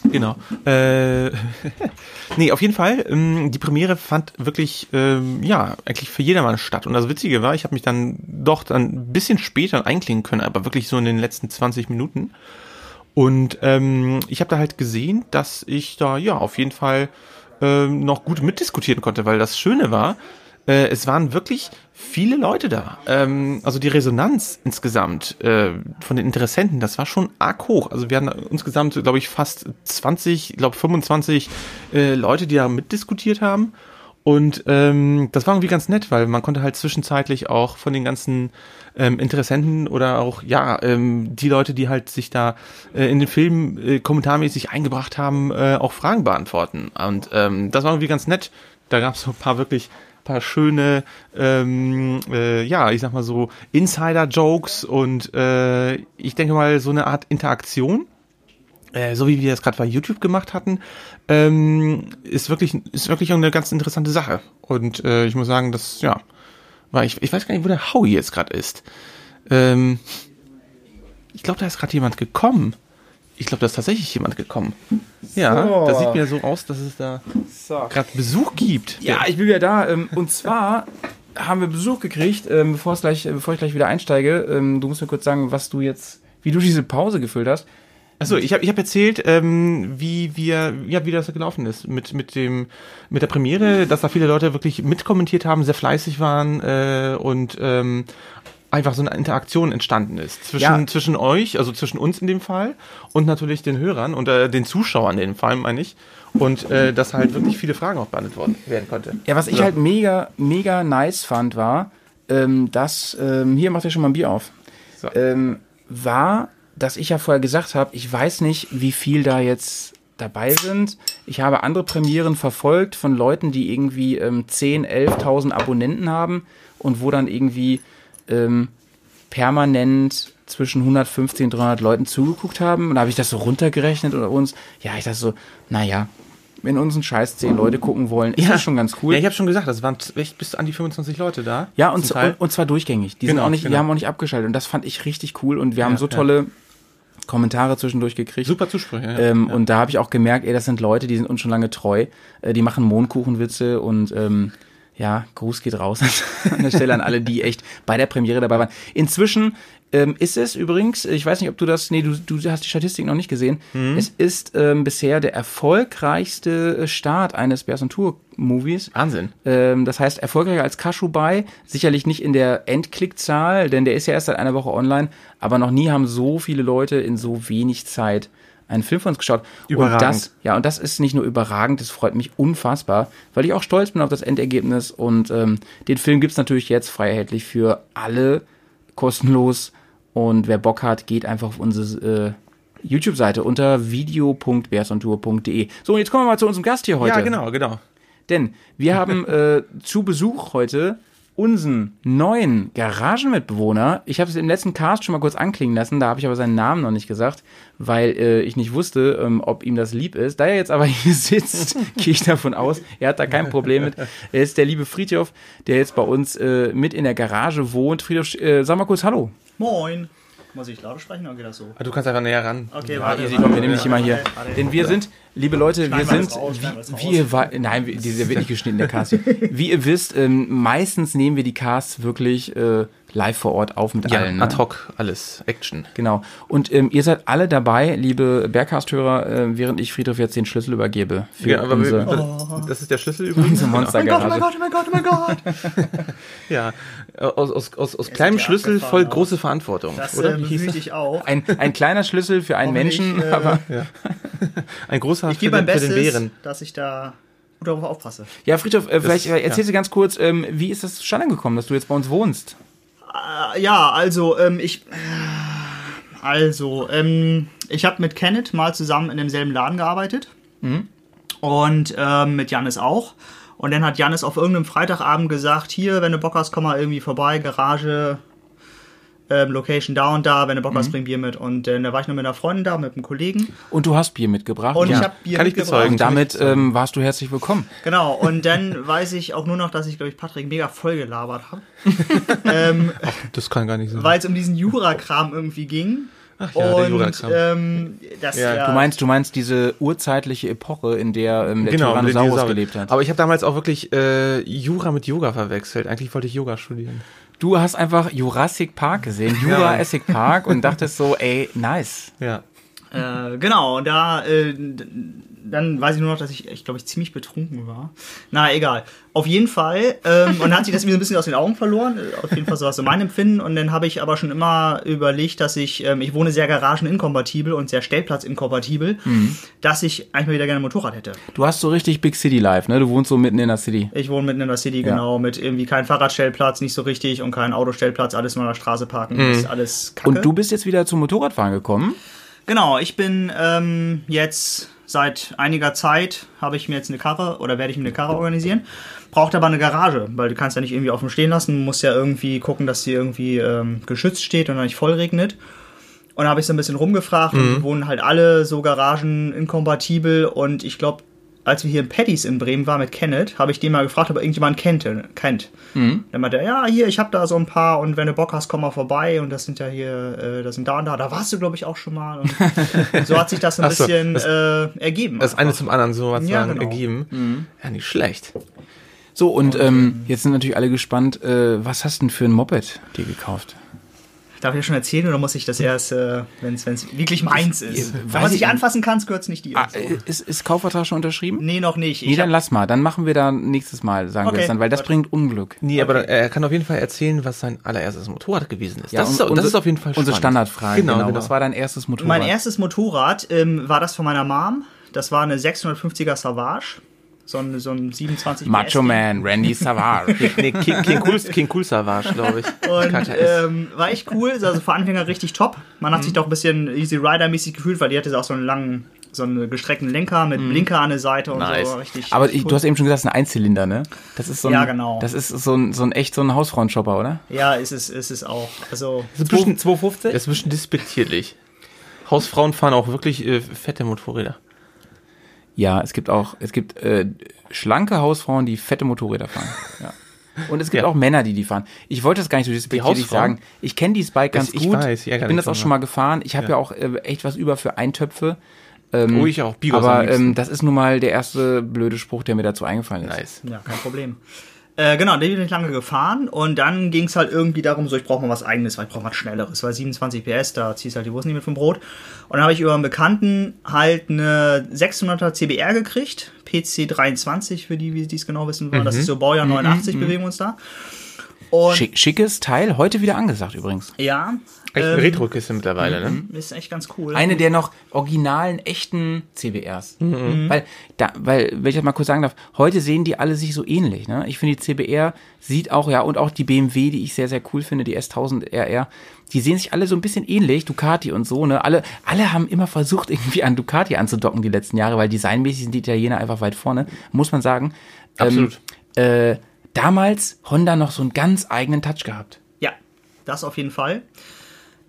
genau. Äh, nee, auf jeden Fall, ähm, die Premiere fand wirklich, ähm, ja, eigentlich für jedermann statt. Und das Witzige war, ich habe mich dann doch dann ein bisschen später einklingen können, aber wirklich so in den letzten 20 Minuten. Und ähm, ich habe da halt gesehen, dass ich da ja auf jeden Fall ähm, noch gut mitdiskutieren konnte, weil das Schöne war, äh, es waren wirklich viele Leute da. Ähm, also die Resonanz insgesamt äh, von den Interessenten, das war schon arg hoch. Also wir hatten insgesamt, glaube ich, fast 20, ich glaube 25 äh, Leute, die da mitdiskutiert haben. Und ähm, das war irgendwie ganz nett, weil man konnte halt zwischenzeitlich auch von den ganzen ähm, Interessenten oder auch, ja, ähm, die Leute, die halt sich da äh, in den Film äh, kommentarmäßig eingebracht haben, äh, auch Fragen beantworten. Und ähm, das war irgendwie ganz nett. Da gab es so ein paar wirklich paar schöne, ähm, äh, ja, ich sag mal so Insider-Jokes und äh, ich denke mal so eine Art Interaktion äh, so wie wir das gerade bei YouTube gemacht hatten, ähm, ist wirklich ist wirklich eine ganz interessante Sache. Und äh, ich muss sagen, das ja, war ich ich weiß gar nicht, wo der Howie jetzt gerade ist. Ähm, ich glaube, da ist gerade jemand gekommen. Ich glaube, da ist tatsächlich jemand gekommen. Ja, So. das sieht mir so aus, dass es da gerade Besuch gibt. Ja, ich bin wieder da. Ähm, und zwar haben wir Besuch gekriegt, ähm, bevor, es gleich, äh, bevor ich gleich wieder einsteige. Ähm, du musst mir kurz sagen, was du jetzt, wie du diese Pause gefüllt hast. Achso, ich habe ich hab erzählt, ähm, wie wir, ja, wie das gelaufen ist mit mit dem mit der Premiere, dass da viele Leute wirklich mitkommentiert haben, sehr fleißig waren äh, und ähm, einfach so eine Interaktion entstanden ist zwischen Ja. zwischen euch, also zwischen uns in dem Fall und natürlich den Hörern und äh, den Zuschauern in dem Fall meine ich und äh, dass halt wirklich viele Fragen auch beantwortet werden konnte. Ja, was ich Ja. halt mega, mega nice fand, war, ähm, dass, ähm, hier macht ihr schon mal ein Bier auf, So. ähm, war, dass ich ja vorher gesagt habe, ich weiß nicht, wie viel da jetzt dabei sind. Ich habe andere Premieren verfolgt von Leuten, die irgendwie ähm, 10, 11.000 Abonnenten haben und wo dann irgendwie ähm, permanent zwischen 150 und 300 Leuten zugeguckt haben. Und da habe ich das so runtergerechnet oder uns. Ja, ich dachte so, naja, wenn uns ein Scheiß 10 Leute gucken wollen, ist das schon ganz cool. Ja, ich habe schon gesagt, das waren echt bis an die 25 Leute da. Ja, und, und, und zwar durchgängig. Die sind Genau, auch nicht, die genau. haben auch nicht abgeschaltet. Und das fand ich richtig cool. Und wir haben Ja, so ja. tolle Kommentare zwischendurch gekriegt. super Zusprüche. Ja. Ähm, ja. Und da habe ich auch gemerkt, ey, das sind Leute, die sind uns schon lange treu. Äh, die machen Mondkuchenwitze und ähm, ja, Gruß geht raus an der Stelle an alle, die echt bei der Premiere dabei waren. Inzwischen ähm, ist es übrigens, ich weiß nicht, ob du das, nee, du, du hast die Statistik noch nicht gesehen. Es ist ähm, bisher der erfolgreichste Start eines Bears on Tour Movies. Wahnsinn. Ähm, das heißt, erfolgreicher als Kashubai, sicherlich nicht in der Endklickzahl, denn der ist ja erst seit einer Woche online, aber noch nie haben so viele Leute in so wenig Zeit einen Film von uns geschaut. Und Überragend. das, ja, und das ist nicht nur überragend, das freut mich unfassbar, weil ich auch stolz bin auf das Endergebnis und ähm, den Film gibt's natürlich jetzt frei erhältlich für alle kostenlos und wer Bock hat, geht einfach auf unsere äh, YouTube-Seite unter video.bearsontour.de. So, und jetzt kommen wir mal zu unserem Gast hier heute. Ja, genau, genau. Denn wir haben äh, zu Besuch heute unseren neuen Garagenmitbewohner. Ich habe es im letzten Cast schon mal kurz anklingen lassen, da habe ich aber seinen Namen noch nicht gesagt, weil äh, ich nicht wusste, ähm, ob ihm das lieb ist. Da er jetzt aber hier sitzt, gehe ich davon aus, er hat da kein Problem mit. Er ist der liebe Friedhof, der jetzt bei uns äh, mit in der Garage wohnt. Friedhof, äh, sag mal kurz Hallo. Moin. Muss ich lauter sprechen oder geht das so? Ah, Du kannst einfach näher ran. Okay, Ah, easy, komm, wir nehmen dich immer hier. warte. Denn wir sind, liebe Leute, wir sind, raus, wie, wie ihr, nein, dieser wird nicht geschnitten, der Cast hier. Wie ihr wisst, ähm, meistens nehmen wir die Casts wirklich äh, live vor Ort auf mit Ja, allen. Ne? ad hoc, alles, Action. Genau. Und ähm, ihr seid alle dabei, liebe Bergcast-Hörer, äh, während ich Friedhof jetzt den Schlüssel übergebe für Ja, aber unsere, wir, das ist der Schlüssel übrigens. unsere Monstergarage. oh mein Gott, oh mein Gott. Ja, aus, aus, aus, aus kleinem ja Schlüssel voll aus. große Verantwortung, Das oder? äh, Wie hieß das? ich auch. Ein, ein kleiner Schlüssel für einen Menschen, äh, aber Ein großer Ich für, gebe mein den, für den Bestes, Bären. dass ich da gut darauf aufpasse. ja, Friedhof, äh, vielleicht äh, ja. erzählst du ganz kurz, ähm, wie ist das zustande gekommen, dass du jetzt bei uns wohnst? Äh, ja, also, ähm, ich. äh, Also, ähm, ich habe mit Kenneth mal zusammen in demselben Laden gearbeitet. Und ähm, mit Janis auch. Und dann hat Janis auf irgendeinem Freitagabend gesagt: Hier, wenn du Bock hast, komm mal irgendwie vorbei, Garage. Ähm, Location da und da, wenn du Bock hast, bring Bier mit. Und äh, da war ich noch mit einer Freundin da, mit einem Kollegen. Und du hast Bier mitgebracht. Und ja. ich habe Bier Kann ich mitgebracht. bezeugen. Und damit ähm, warst du herzlich willkommen. Genau, und dann weiß ich auch nur noch, dass ich, glaube ich, Patrick mega voll gelabert habe. Das kann gar nicht sein. weil es um diesen Jura-Kram irgendwie ging. Ach ja, der und Jura-Kram. ähm, das Ja, ja, Du meinst, du meinst diese urzeitliche Epoche, in der ähm, der Genau, Tyrannosaurus gelebt hat. Aber ich habe damals auch wirklich äh, Jura mit Yoga verwechselt. Eigentlich wollte ich Yoga studieren. Du hast einfach Jurassic Park gesehen, Jurassic Park und dachtest so, ey, nice. Ja. äh, genau, und da äh, dann weiß ich nur noch, dass ich, ich glaube, ich ziemlich betrunken war. Na, egal. Auf jeden Fall. Ähm, und dann hat sich das mir so ein bisschen aus den Augen verloren. Äh, Auf jeden Fall so was so mein Empfinden. Und dann habe ich aber schon immer überlegt, dass ich, ähm, ich wohne sehr garageninkompatibel und sehr stellplatzinkompatibel, dass ich eigentlich mal wieder gerne ein Motorrad hätte. Du hast so richtig Big City Life, ne? Du wohnst so mitten in der City. Ich wohne mitten in der City, genau, mit irgendwie kein Fahrradstellplatz, nicht so richtig und kein Autostellplatz, alles nur an der Straße parken, ist alles kacke. Und du bist jetzt wieder zum Motorradfahren gekommen. Genau, ich bin ähm, jetzt seit einiger Zeit, habe ich mir jetzt eine Karre oder werde ich mir eine Karre organisieren. Braucht aber eine Garage, weil du kannst ja nicht irgendwie offen stehen lassen, musst ja irgendwie gucken, dass sie irgendwie ähm, geschützt steht und dann nicht voll regnet. Und da habe ich so ein bisschen rumgefragt und die wohnen halt alle so Garagen inkompatibel und ich glaube, als wir hier in Paddy's in Bremen waren mit Kenneth, habe ich den mal gefragt, ob er irgendjemand kennt. kennt. Dann meinte er, ja, hier, ich habe da so ein paar und wenn du Bock hast, komm mal vorbei und das sind ja hier, äh, das sind da und da. Da warst du, glaube ich, auch schon mal. Und so hat sich das ein so, bisschen das- äh, ergeben. Das eine zum anderen so was Ja, genau. ergeben. Ja, nicht schlecht. So, und ähm, jetzt sind natürlich alle gespannt, äh, was hast du denn für ein Moped dir gekauft? Darf ich das schon erzählen oder muss ich das erst, äh, wenn es wirklich meins ist? Wenn man ich- sich anfassen kann, gehört es nicht dir. Ah, so. äh, ist, ist Kaufvertrag schon unterschrieben? Nee, noch nicht. Nee, Ich dann lass mal. Dann machen wir da nächstes Mal, sagen wir Okay, es dann, weil das gut. bringt Unglück. Nee, aber er kann auf jeden Fall erzählen, was sein allererstes Motorrad gewesen ist. Ja, das, ist, das unser- ist auf jeden Fall Unsere spannend. Standardfrage, genau, Genau, genau. Was war dein erstes Motorrad? mein erstes Motorrad ähm, war das von meiner Mom. Das war eine 650er Savage. So ein, so ein 27 Macho PS. Man, Randy Savage. Nee, King, King, Cool, King Cool Savage, glaube ich. Und ähm, war echt cool, also für Anfänger richtig top. Man hat sich doch ein bisschen Easy Rider-mäßig gefühlt, weil die hatte auch so einen langen, so einen gestreckten Lenker mit Blinker an der Seite und Nice. so. Richtig, Aber ich, cool. du hast eben schon gesagt, es ist ein Einzylinder, ne? Das ist so ein, Ja, genau. Das ist so ein, so ein echt so ein Hausfrauenshopper, oder? Ja, ist es, ist es auch. Also, Das ist ein bisschen, 250? das ist ein bisschen despektierlich. Hausfrauen fahren auch wirklich äh, fette Motorräder. Ja, es gibt auch, es gibt äh, schlanke Hausfrauen, die fette Motorräder fahren. Ja. Und es gibt Ja. auch Männer, die die fahren. Ich wollte das gar nicht so despektierlich sagen. Ich kenne dieses Bike ganz ich gut. weiß, ja, ich bin das auch schon mal gefahren. Ich habe ja. Ja. auch äh, echt was über für Eintöpfe. oh, ich auch. Bigos Aber ähm, das ist nun mal der erste blöde Spruch, der mir dazu eingefallen ist. nice. ja, kein Problem. Äh, genau, den bin ich lange gefahren und dann ging es halt irgendwie darum, so ich brauche mal was eigenes, weil ich brauche was Schnelleres, weil 27 PS, da ziehst halt die Wurst nicht mit vom Brot. Und dann habe ich über einen Bekannten halt eine 600er CBR gekriegt, PC 23, für die, die es genau wissen wollen. Das ist so Baujahr 89, bewegen wir uns da. Und Schick, schickes Teil, heute wieder angesagt übrigens. ja, Echt eine ähm, Retro-Kiste mittlerweile, ne? ist echt ganz cool. Eine der noch originalen, echten CBRs. Weil, da, weil, wenn ich das mal kurz sagen darf, heute sehen die alle sich so ähnlich. Ne? Ich finde, die CBR sieht auch, ja, und auch die BMW, die ich sehr, sehr cool finde, die S1000 RR, die sehen sich alle so ein bisschen ähnlich, Ducati und so. Ne? Alle, alle haben immer versucht, irgendwie an Ducati anzudocken die letzten Jahre, weil designmäßig sind die Italiener einfach weit vorne, muss man sagen. Absolut. Ähm, äh, damals Honda noch so einen ganz eigenen Touch gehabt. Ja, das auf jeden Fall.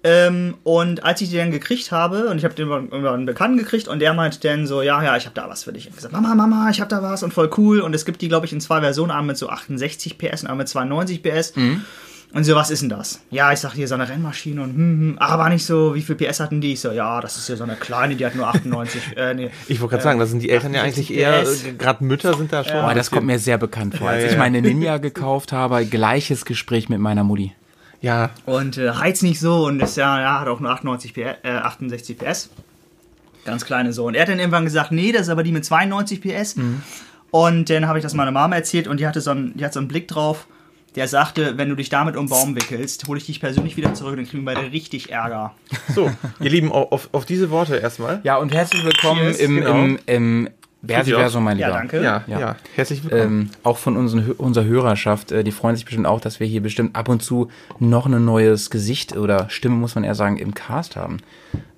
Ähm, und als ich die dann gekriegt habe, und ich habe den über, einen Bekannten gekriegt, und der meinte dann so, ja, ja, ich habe da was für dich. Und ich gesagt, Mama, Mama, ich habe da was und voll cool. Und es gibt die, glaube ich, in zwei Versionen, einmal mit so 68 PS und einmal mit 92 PS. Und so, was ist denn das? Ja, ich sag hier so eine Rennmaschine und hm, hm, aber nicht so, wie viel PS hatten die? Ich so, ja, das ist ja so eine kleine, die hat nur 98. äh, nee. Ich wollte gerade sagen, da sind die Eltern ja eigentlich 68 eher, äh, gerade Mütter sind da schon. Aber ein das kommt mir sehr bekannt vor. Als Ja, ich ja. meine Ninja gekauft habe, gleiches Gespräch mit meiner Mutti. Ja, Und äh, heizt nicht so und ist ja, ja, hat auch nur 98 PS, äh, 68 PS. Ganz kleine so. Und er hat dann irgendwann gesagt, nee, das ist aber die mit 92 PS. Und dann habe ich das meiner Mama erzählt und die hatte so einen, die hat so einen Blick drauf, der sagte, wenn du dich damit um den Baum wickelst, hole ich dich persönlich wieder zurück, dann kriegen wir beide richtig Ärger. so, ihr Lieben, auf, auf diese Worte erstmal. Ja, und herzlich willkommen Cheers, im, genau. im, im Versiverso, mein Lieber. Ja, danke. Ja, Ja. ja, herzlich willkommen. Ähm, auch von unseren, unserer Hörerschaft, äh, die freuen sich bestimmt auch, dass wir hier bestimmt ab und zu noch ein neues Gesicht oder Stimme, muss man eher sagen, im Cast haben.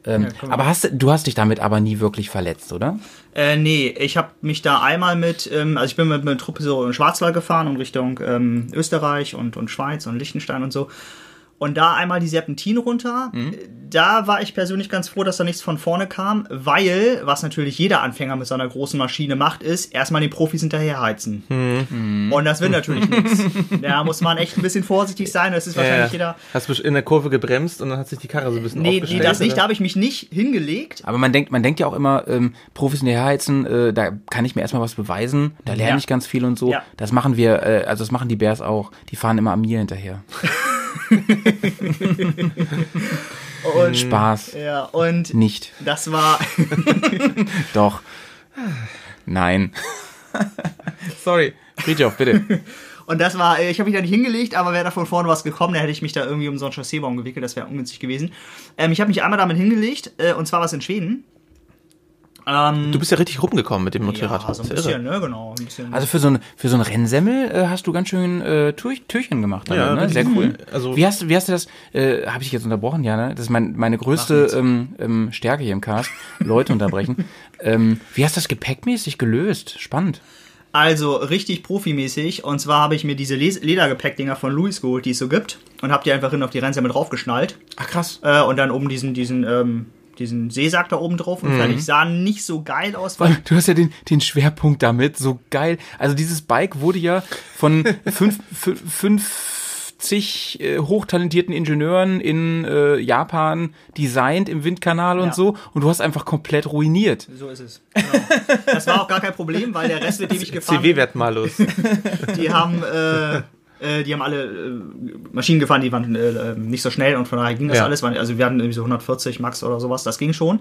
Ähm, aber hast du, du hast dich damit aber nie wirklich verletzt, oder? Äh, nee, ich habe mich da einmal mit, ähm, also ich bin mit einer Truppe so in Schwarzwald gefahren und Richtung ähm, Österreich und, und Schweiz und Liechtenstein und so. Und da einmal die Serpentine runter. Da war ich persönlich ganz froh, dass da nichts von vorne kam, weil, was natürlich jeder Anfänger mit so einer großen Maschine macht, ist erstmal den Profis hinterherheizen. Und das will natürlich nichts. Da muss man echt ein bisschen vorsichtig sein. Das ist wahrscheinlich ja. jeder. Hast du in der Kurve gebremst und dann hat sich die Karre so ein bisschen Nee, nee, das nicht. Da habe ich mich nicht hingelegt. Aber man denkt, man denkt ja auch immer, ähm, Profis in der Herheizen, äh, da kann ich mir erstmal was beweisen, da lerne Ja. ich ganz viel und so. Ja. Das machen wir, äh, also das machen die Bears auch. Die fahren immer an mir hinterher. Und, Spaß. ja, und Nicht. das war. Doch. Nein. Sorry. Friedhof, bitte. Und das war, ich habe mich da nicht hingelegt, aber wäre da von vorne was gekommen, dann hätte ich mich da irgendwie um so einen Chausseebaum gewickelt, das wäre ungünstig gewesen. Ähm, ich habe mich einmal damit hingelegt, äh, und zwar was in Schweden. Ähm, Du bist ja richtig rumgekommen mit dem Motorrad. ja, so ein bisschen, ne, genau. Ein bisschen. Also für so ein, für so ein Rennsemmel äh, hast du ganz schön äh, Tür, Türchen gemacht. Damit, Ja, ne? richtig Sehr cool. Also- wie, hast, wie hast du das, äh, habe ich dich jetzt unterbrochen, ja, ne? Das ist mein, meine größte ähm, ähm, Stärke hier im Cast, Leute unterbrechen. ähm, wie hast du das gepäckmäßig gelöst? Spannend. Also richtig profimäßig. Und zwar habe ich mir diese Ledergepäckdinger von Louis geholt, die es so gibt. Und habe die einfach hin auf die Rennsemmel draufgeschnallt. Ach krass. Äh, und dann oben diesen, diesen, ähm, diesen Seesack da oben drauf. Und fertig. Sah nicht so geil aus. Weil du hast ja den, den Schwerpunkt damit, so geil. Also dieses Bike wurde ja von fünf, fü- 50 äh, hochtalentierten Ingenieuren in äh, Japan designt im Windkanal und Ja. so und du hast einfach komplett ruiniert. So ist es. Genau. Das war auch gar kein Problem, weil der Rest, mit dem ich gefahren CW-Wert malus. die haben, äh, äh, die haben alle äh, Maschinen gefahren, die waren äh, äh, nicht so schnell und von daher ging das Ja. alles. Also wir hatten irgendwie so 140 Max oder sowas, das ging schon.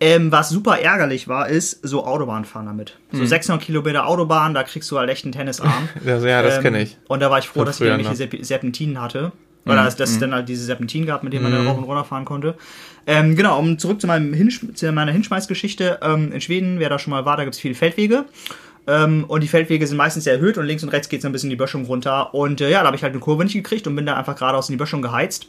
Ähm, was super ärgerlich war, ist so Autobahnfahren damit. Mhm. So 600 Kilometer Autobahn, da kriegst du halt echt einen Tennisarm. Ja, ja, das Ähm, kenne ich. Und da war ich froh, Von dass ich irgendwelche noch. Serp Serpentinen hatte. Oder dass, dass es dann halt diese Serpentinen gab, mit denen man dann rauf und runter fahren konnte. Ähm, genau, um zurück zu, meinem Hinsch zu meiner Hinschmeißgeschichte. Ähm, in Schweden, wer da schon mal war, da gibt es viele Feldwege. Ähm, und die Feldwege sind meistens sehr erhöht und links und rechts geht so ein bisschen die Böschung runter. Und äh, ja, da habe ich halt eine Kurve nicht gekriegt und bin da einfach geradeaus in die Böschung geheizt.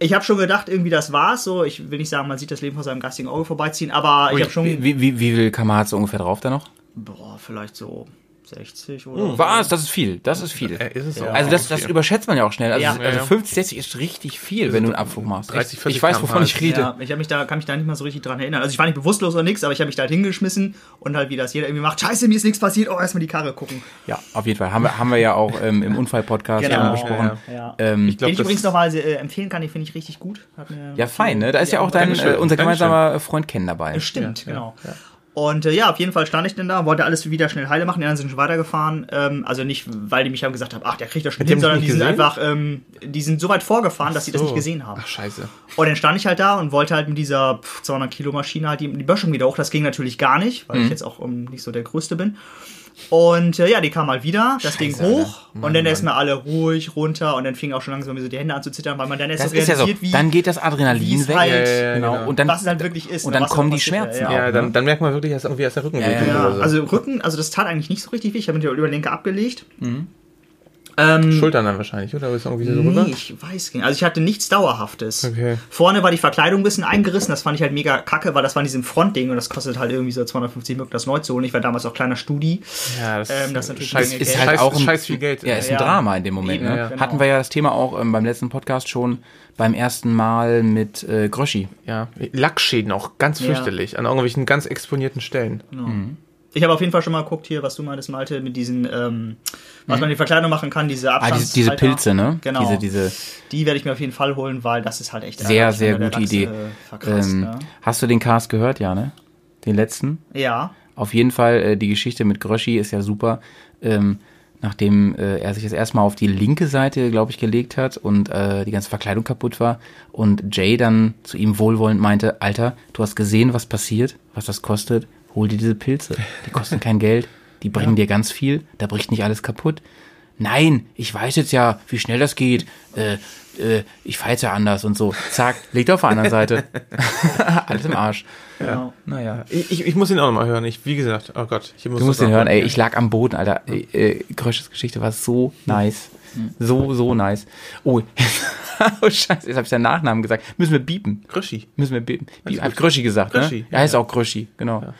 Ich habe schon gedacht, irgendwie das war's. So, ich will nicht sagen, man sieht das Leben vor seinem geistigen Auge vorbeiziehen, aber ich habe schon. Wie, wie, wie viel kmh hast du ungefähr drauf da noch? Boah, vielleicht so 60 oder. Was? Das ist viel. Das ist viel. Äh, ist es auch. Also das, das überschätzt man ja auch schnell. Also, Ja. also Ja, ja. 50, 60 ist richtig viel, wenn du einen Abflug machst. 30, 40 ich weiß, wovon ich km/h. rede. Ja, ich habe mich da, kann mich da nicht mal so richtig dran erinnern. Also ich war nicht bewusstlos oder nichts, aber ich habe mich da halt hingeschmissen und halt wie das jeder irgendwie macht, scheiße, mir ist nichts passiert, oh, erstmal die Karre gucken. Ja, auf jeden Fall. Haben wir, haben wir ja auch ähm, im Unfall-Podcast Genau. schon besprochen. Ja, Ja. Ähm, Ich glaub, Den ich übrigens nochmal äh, empfehlen kann, den finde ich richtig gut. Ja, fein, ne? Da ist ja auch dein, äh, unser gemeinsamer Freund Ken dabei. Stimmt, genau. Und äh, ja, auf jeden Fall stand ich denn da, wollte alles wieder schnell heile machen, die anderen sind schon weitergefahren. Ähm, also nicht, weil die mich haben gesagt haben, ach, der kriegt das schon hin, sondern die nicht sind gesehen? einfach, ähm, die sind so weit vorgefahren, dass sie das nicht gesehen haben. Ach, scheiße. Und dann stand ich halt da und wollte halt mit dieser pff, 200 Kilo Maschine halt die, die Böschung wieder hoch. Das ging natürlich gar nicht, weil ich jetzt auch ähm, nicht so der Größte bin. Und äh, ja, die kam mal wieder, das Ding Scheiße, hoch Alter. und dann erstmal alle ruhig runter und dann fing auch schon langsam so die Hände an zu zittern, weil man dann erst Das so ist ja so. realisiert, wie, Dann geht das Adrenalin es weg. halt, Ja, ja, genau. Und dann, was es halt wirklich ist. und oder dann kommen da die Schmerzen ja. auch. Ja, ne? dann, dann merkt man wirklich, dass irgendwie erst der Rücken Ja, oder so. also Rücken, also das tat eigentlich nicht so richtig weh. Ich habe mit der Überlenke abgelegt. Ähm, Schultern dann wahrscheinlich, oder? Ist irgendwie so rüber? Nee, ich weiß nicht. Also ich hatte nichts Dauerhaftes. Okay. Vorne war die Verkleidung ein bisschen eingerissen, das fand ich halt mega kacke, weil das war in diesem Frontding und das kostet halt irgendwie so 250 Mark, das neu zu holen. Ich war damals auch kleiner Studi. Ja, das, Ähm, das ist natürlich scheiß, ist halt auch ein, scheiß viel Geld. Ja, ist ein Ja. Drama in dem Moment. Eben, ne? ja, genau. Hatten wir ja das Thema auch ähm, beim letzten Podcast schon beim ersten Mal mit äh, Groschi. Ja, Lackschäden auch ganz Ja. fürchterlich an irgendwelchen ganz exponierten Stellen. Ich habe auf jeden Fall schon mal geguckt hier, was du meintest, Malte, mit diesen, ähm, was man in die Verkleidung machen kann, diese Ah, Abstands diese, diese Pilze, ne? Genau. Diese, diese Die werde ich mir auf jeden Fall holen, weil das ist halt echt sehr, sehr gute Lachs, Idee. äh, ähm, ne? Hast du den Cast gehört, ja, ne? Den letzten? Ja. Auf jeden Fall, äh, die Geschichte mit Groschi ist ja super. Ähm, nachdem äh, er sich das erstmal auf die linke Seite, glaube ich, gelegt hat und äh, die ganze Verkleidung kaputt war und Jay dann zu ihm wohlwollend meinte, Alter, du hast gesehen, was passiert, was das kostet, hol dir diese Pilze. Die kosten kein Geld, die bringen dir ganz viel, da bricht nicht alles kaputt. Nein, ich weiß jetzt ja, wie schnell das geht. Äh, äh, ich fahre jetzt ja anders und so. Zack, liegt auf der anderen Seite. alles im Arsch. Genau. Naja. Ich, ich, muss ihn auch nochmal hören. Ich, wie gesagt, oh Gott. Ich muss Du musst auch hören, ey. Ich lag am Boden, Alter. Äh, äh, Grösches Geschichte war so nice. So, so nice. Oh, oh Scheiße, jetzt habe ich seinen Nachnamen gesagt. Müssen wir biepen. Gröschi. Müssen wir biepen. Biep, hab Gröschi gesagt, Gröschi, ne? Er heißt auch Gröschi, genau.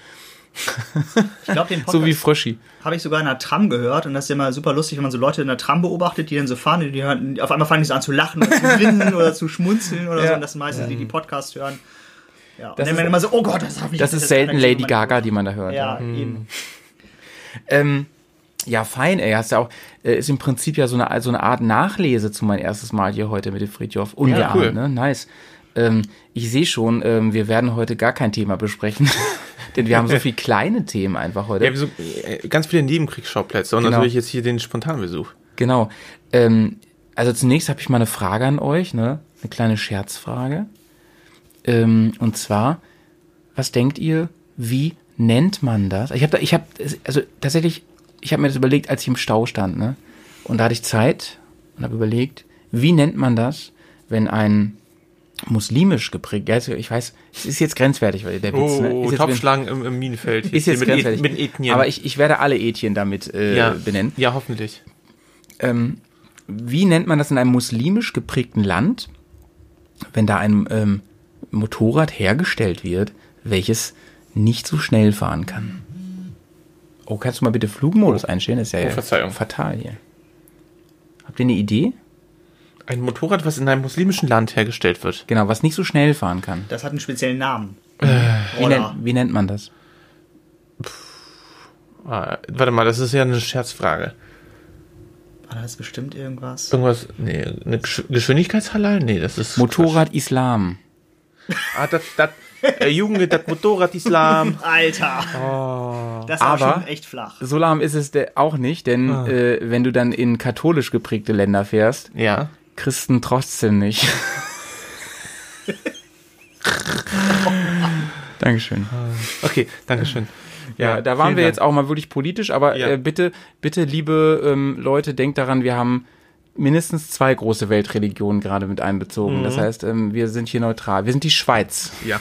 Ich glaube, den So wie Podcast Fröschi. habe ich sogar in einer Tram gehört und das ist ja immer super lustig, wenn man so Leute in der Tram beobachtet, die dann so fahren und die hören, auf einmal fangen die so an zu lachen oder zu grinsen oder zu schmunzeln oder so Ja. und das sind meistens die, die Podcast hören. Ja, und Das dann ist- werden immer so, oh Gott, das habe ich Das ist jetzt selten Lady Gaga, die man da hört. Ja, eben. Ähm, ja, fein, ey. Hast ja auch, äh, ist im Prinzip ja so eine, so eine Art Nachlese zu mein erstes Mal hier heute mit dem Friedhof. Ungeahnt, cool. ne? Nice. Ähm, ich sehe schon, ähm, wir werden heute gar kein Thema besprechen, denn wir haben so viele kleine Themen einfach heute. Ja, so, äh, ganz viele Nebenkriegsschauplätze und Genau. natürlich jetzt hier den Spontanbesuch. Genau. Ähm, also zunächst habe ich mal eine Frage an euch, ne? Eine kleine Scherzfrage. Ähm, und zwar, was denkt ihr, wie nennt man das? Ich habe, ich habe, also tatsächlich, ich habe mir das überlegt, als ich im Stau stand, ne? Und da hatte ich Zeit und habe überlegt, wie nennt man das, wenn ein muslimisch geprägt, ja, also ich weiß, es ist jetzt grenzwertig, weil der Witz, ne? Oh, Ist jetzt, Topfschlagen im, im Minenfeld. ist jetzt mit, grenzwertig. mit Ethnien. Aber ich, ich werde alle Ethnien damit äh, ja, benennen. Ja, hoffentlich. ähm, wie nennt man das in einem muslimisch geprägten Land, wenn da ein ähm, Motorrad hergestellt wird, welches nicht so schnell fahren kann? Oh, kannst du mal bitte Flugmodus einstellen? Das ist ja Oh, Verzeihung. fatal hier. Habt ihr eine Idee? Ein Motorrad, was in einem muslimischen Land hergestellt wird. Genau, was nicht so schnell fahren kann. Das hat einen speziellen Namen. Wie, Oder- nennt, wie nennt man das? Ah, warte mal, das ist ja eine Scherzfrage. War das bestimmt irgendwas? Irgendwas, nee, eine Gesch Geschwindigkeitshalal? Nee, das ist. Motorrad Islam. Ah, das, das, äh, Jugend, das Motorrad Islam. Alter! Das war Aber- schon echt flach. So lahm ist es auch nicht, denn äh, wenn du dann in katholisch geprägte Länder fährst, Ja. Christen trotzdem nicht. Dankeschön. Okay, Dankeschön. Ja, da waren wir Dank. jetzt auch mal wirklich politisch, aber Ja. äh, bitte, bitte, liebe ähm, Leute, denkt daran, wir haben mindestens zwei große Weltreligionen gerade mit einbezogen. Mhm. Das heißt, ähm, wir sind hier neutral. Wir sind die Schweiz. Ja.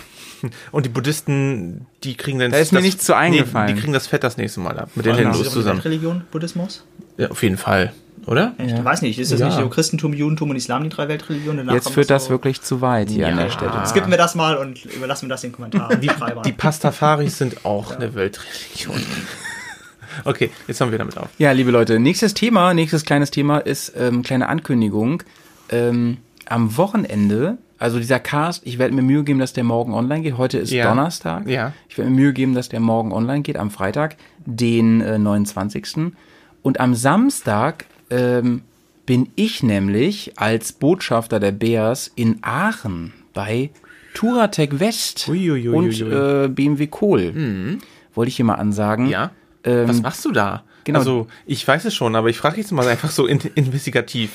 Und die Buddhisten, die kriegen dann Da ist mir nichts zu eingefallen. Nee, die kriegen das Fett das nächste Mal ab. Mit den. Hindus zusammen. Religion, Buddhismus? Ja, auf jeden Fall. Oder? Ich weiß nicht, ist das Ja. nicht so Christentum, Judentum und Islam die drei Weltreligionen? Danach Jetzt führt das so- wirklich zu weit hier an Ja. der Stelle. Skippen wir das mal und überlassen wir das den Kommentaren. Die Schreibern. Die Pastafaris sind auch eine Weltreligion. Okay, jetzt haben wir damit auf. Ja, liebe Leute, nächstes Thema, nächstes kleines Thema ist ähm, kleine Ankündigung. Ähm, am Wochenende, also dieser Cast, ich werde mir Mühe geben, dass der morgen online geht. Heute ist Ja. Donnerstag. Ja. Ich werde mir Mühe geben, dass der morgen online geht, am Freitag, den äh, 29. Und am Samstag ähm, bin ich nämlich als Botschafter der Bears in Aachen bei Touratec West Uiuiuiui. und äh, BMW Kohl. wollte ich hier mal ansagen. Ja. Ähm, Was machst du da? genau. Also, ich weiß es schon, aber ich frage jetzt mal einfach so in, investigativ.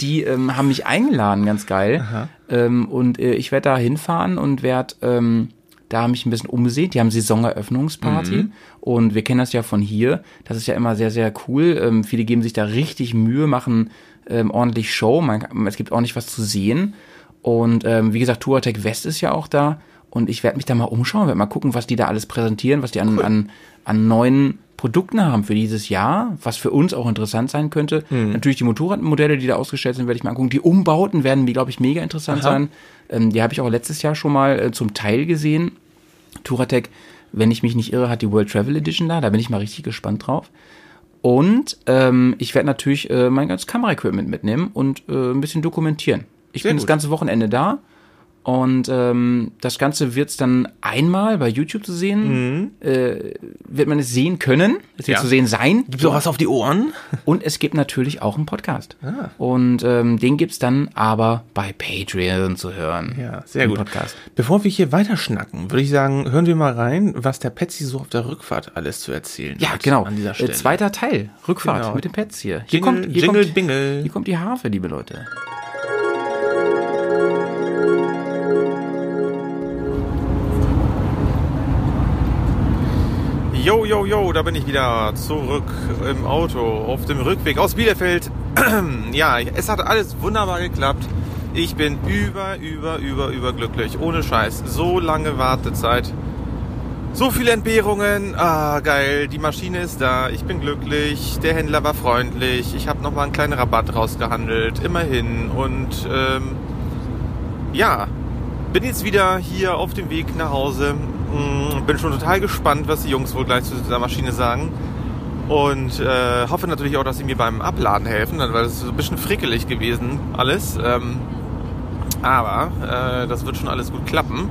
die ähm, haben mich eingeladen, ganz geil. Ähm, und äh, ich werde da hinfahren und werde ähm, da mich ein bisschen umsehen. Die haben Saisoneröffnungsparty und wir kennen das ja von hier. Das ist ja immer sehr, sehr cool. Ähm, viele geben sich da richtig Mühe, machen ähm, ordentlich Show. Man, es gibt ordentlich was zu sehen. Und ähm, wie gesagt, Touratec West ist ja auch da. Und ich werde mich da mal umschauen, werde mal gucken, was die da alles präsentieren, was die an, an, an neuen Produkten haben für dieses Jahr, was für uns auch interessant sein könnte. Natürlich die Motorradmodelle, die da ausgestellt sind, werde ich mal angucken. Die Umbauten werden, glaube ich, mega interessant sein. Ähm, die habe ich auch letztes Jahr schon mal äh, zum Teil gesehen. Touratec, wenn ich mich nicht irre, hat die World Travel Edition da. Da bin ich mal richtig gespannt drauf. Und ähm, ich werde natürlich äh, mein ganzes Kameraequipment mitnehmen und äh, ein bisschen dokumentieren. Ich Sehr bin das gut. ganze Wochenende da und ähm, das Ganze wird es dann einmal bei YouTube zu sehen. Äh, wird man es sehen können. Es wird Ja. zu sehen sein. Gibt's auch was auf die Ohren? Und es gibt natürlich auch einen Podcast. Und ähm, den gibt's dann aber bei Patreon zu hören. Ja, sehr gut. Podcast. Bevor wir hier weiterschnacken, würde ich sagen, hören wir mal rein, was der Patsy so auf der Rückfahrt alles zu erzählen Ja, hat. genau. An dieser Äh, Stelle. zweiter Teil, Rückfahrt Genau. mit den Pets hier. Hier Jingle, kommt, hier Jingle, kommt, Bingle. Hier kommt die Harfe, liebe Leute. Yo, yo, yo, da bin ich wieder zurück im Auto auf dem Rückweg aus Bielefeld. ja, es hat alles wunderbar geklappt. Ich bin über, über, über, über glücklich. Ohne Scheiß. So lange Wartezeit. So viele Entbehrungen. Ah, geil. Die Maschine ist da. Ich bin glücklich. Der Händler war freundlich. Ich habe nochmal einen kleinen Rabatt rausgehandelt. Immerhin. Und ähm, ja, bin jetzt wieder hier auf dem Weg nach Hause. Mm, Bin schon total gespannt, was die Jungs wohl gleich zu dieser Maschine sagen. Und äh, hoffe natürlich auch, dass sie mir beim Abladen helfen, weil es so ein bisschen frickelig gewesen alles. Ähm, aber äh, das wird schon alles gut klappen.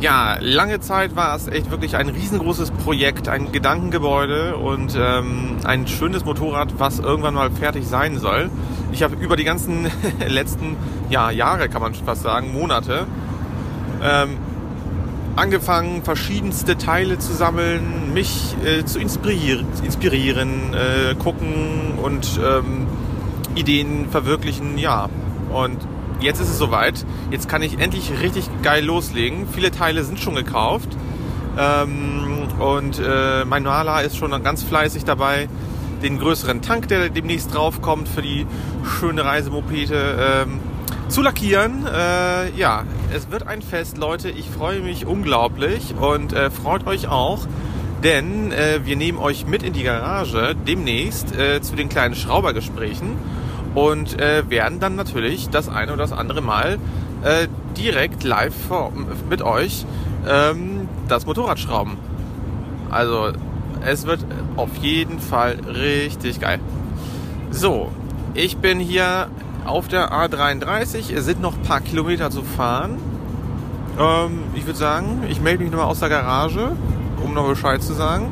Ja, lange Zeit war es echt wirklich ein riesengroßes Projekt, ein Gedankengebäude und ähm, ein schönes Motorrad, was irgendwann mal fertig sein soll. Ich habe über die ganzen letzten ja, Jahre, kann man fast sagen, Monate, ähm, angefangen, verschiedenste Teile zu sammeln, mich äh, zu inspirieren, inspirieren äh, gucken und ähm, Ideen verwirklichen, ja. Und jetzt ist es soweit. Jetzt kann ich endlich richtig geil loslegen. Viele Teile sind schon gekauft. Ähm, und äh, mein Maler ist schon ganz fleißig dabei, den größeren Tank, der demnächst draufkommt für die schöne Reisemopete, ähm, zu lackieren. Äh, ja, es wird ein Fest, Leute. Ich freue mich unglaublich und äh, freut euch auch, denn äh, wir nehmen euch mit in die Garage demnächst äh, zu den kleinen Schraubergesprächen und äh, werden dann natürlich das eine oder das andere Mal äh, direkt live vor, mit euch ähm, das Motorrad schrauben. Also es wird auf jeden Fall richtig geil. So, ich bin hier auf der A33. Es sind noch ein paar Kilometer zu fahren. Ähm, ich würde sagen, ich melde mich nochmal aus der Garage, um noch Bescheid zu sagen.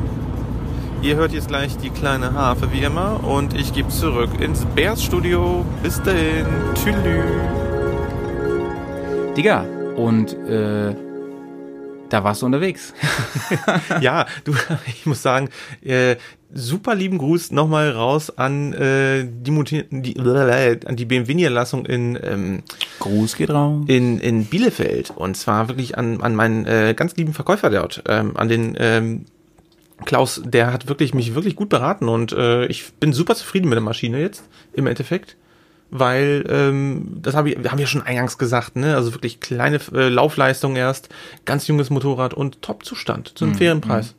Ihr hört jetzt gleich die kleine Harfe wie immer und ich gebe zurück ins Bears Studio. Bis dahin. Tschüss. Digga, und äh, da warst du unterwegs. ja, du, ich muss sagen, äh, super lieben Gruß nochmal raus an äh, die, Moti- die, an die BMW-Niederlassung in, ähm, Gruß geht raus. in, in Bielefeld. Und zwar wirklich an, an meinen äh, ganz lieben Verkäufer dort, ähm, an den ähm, Klaus, der hat wirklich mich wirklich gut beraten und äh, ich bin super zufrieden mit der Maschine jetzt im Endeffekt. Weil, ähm, das hab ich, haben wir schon eingangs gesagt, ne? Also wirklich kleine äh, Laufleistung erst, ganz junges Motorrad und Top-Zustand zu einem fairen Preis.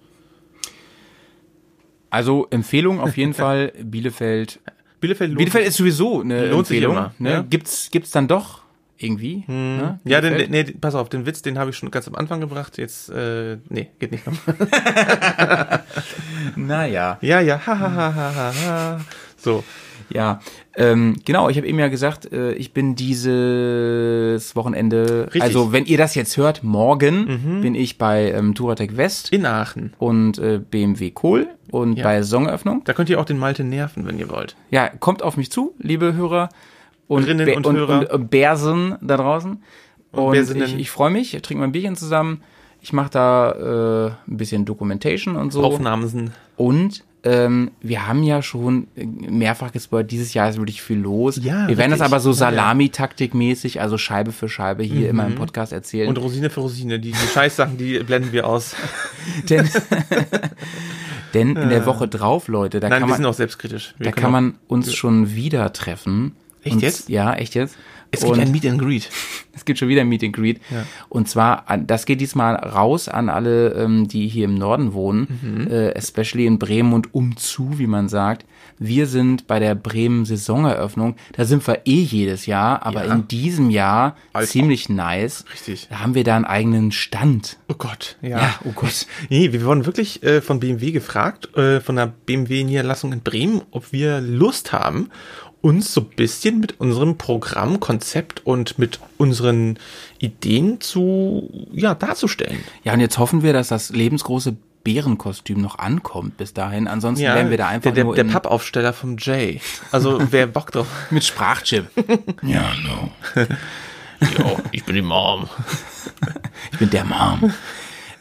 Also Empfehlung auf jeden Fall Bielefeld. Bielefeld, lohnt Bielefeld ist sowieso eine Lohnt sich Empfehlung. immer, ne? ja. Gibt's gibt's dann doch irgendwie? Ne? Ja, den, nee, pass auf, den Witz, den habe ich schon ganz am Anfang gebracht. Jetzt, äh, nee, geht nicht nochmal. Naja. ja, ja, ha, ha, ha, ha, ha. So. Ja, ähm, genau, ich habe eben ja gesagt, äh, ich bin dieses Wochenende, Richtig. also wenn ihr das jetzt hört, morgen bin ich bei ähm, Touratec West In Aachen. und äh, BMW Kohl und Ja. bei Saisonöffnung. Da könnt ihr auch den Malte nerven, wenn ihr wollt. Ja, kommt auf mich zu, liebe Hörer und, Hörerinnen Bä- und und, Hörer. und, und Bärsen da draußen. Und, Bärsinnen. ich, ich freue mich, trinke mal ein Bierchen zusammen. Ich mache da äh, ein bisschen Documentation und so. Aufnahmen sind. Und ähm, wir haben ja schon mehrfach gespoilt, dieses Jahr ist wirklich viel los. Ja, wir werden das richtig. aber so. Salami-Taktik-mäßig, also Scheibe für Scheibe hier immer im Podcast erzählen. Und Rosine für Rosine. Die, die Scheißsachen, die blenden wir aus. denn denn in der Woche drauf, Leute, da Nein, kann wir sind man, auch selbstkritisch. Wir da kann man uns schon wieder treffen. Echt Und- jetzt? Ja, echt jetzt. Es gibt Und- ein Meet and Greet. Es gibt schon wieder ein Meet and Greet. Und zwar, das geht diesmal raus an alle, ähm, die hier im Norden wohnen, Mhm. äh, especially in Bremen und umzu, wie man sagt. Wir sind bei der Bremen Saisoneröffnung. Da sind wir eh jedes Jahr, aber Ja. in diesem Jahr Alter. ziemlich nice. Richtig. Da haben wir da einen eigenen Stand. Oh Gott, ja. Ja, oh Gott. Nee, wir wurden wirklich äh, von BMW gefragt, äh, von der BMW-Niederlassung in Bremen, ob wir Lust haben, uns so ein bisschen mit unserem Programm, Konzept und mit unseren Ideen zu, ja, darzustellen. Ja, und jetzt hoffen wir, dass das lebensgroße Bärenkostüm noch ankommt bis dahin. Ansonsten werden wir da einfach der, der, nur der Pappaufsteller vom Jay. Also, wer Bock drauf mit Sprachchip. ja, no. Ja, ich bin die Mom. Ich bin der Mom.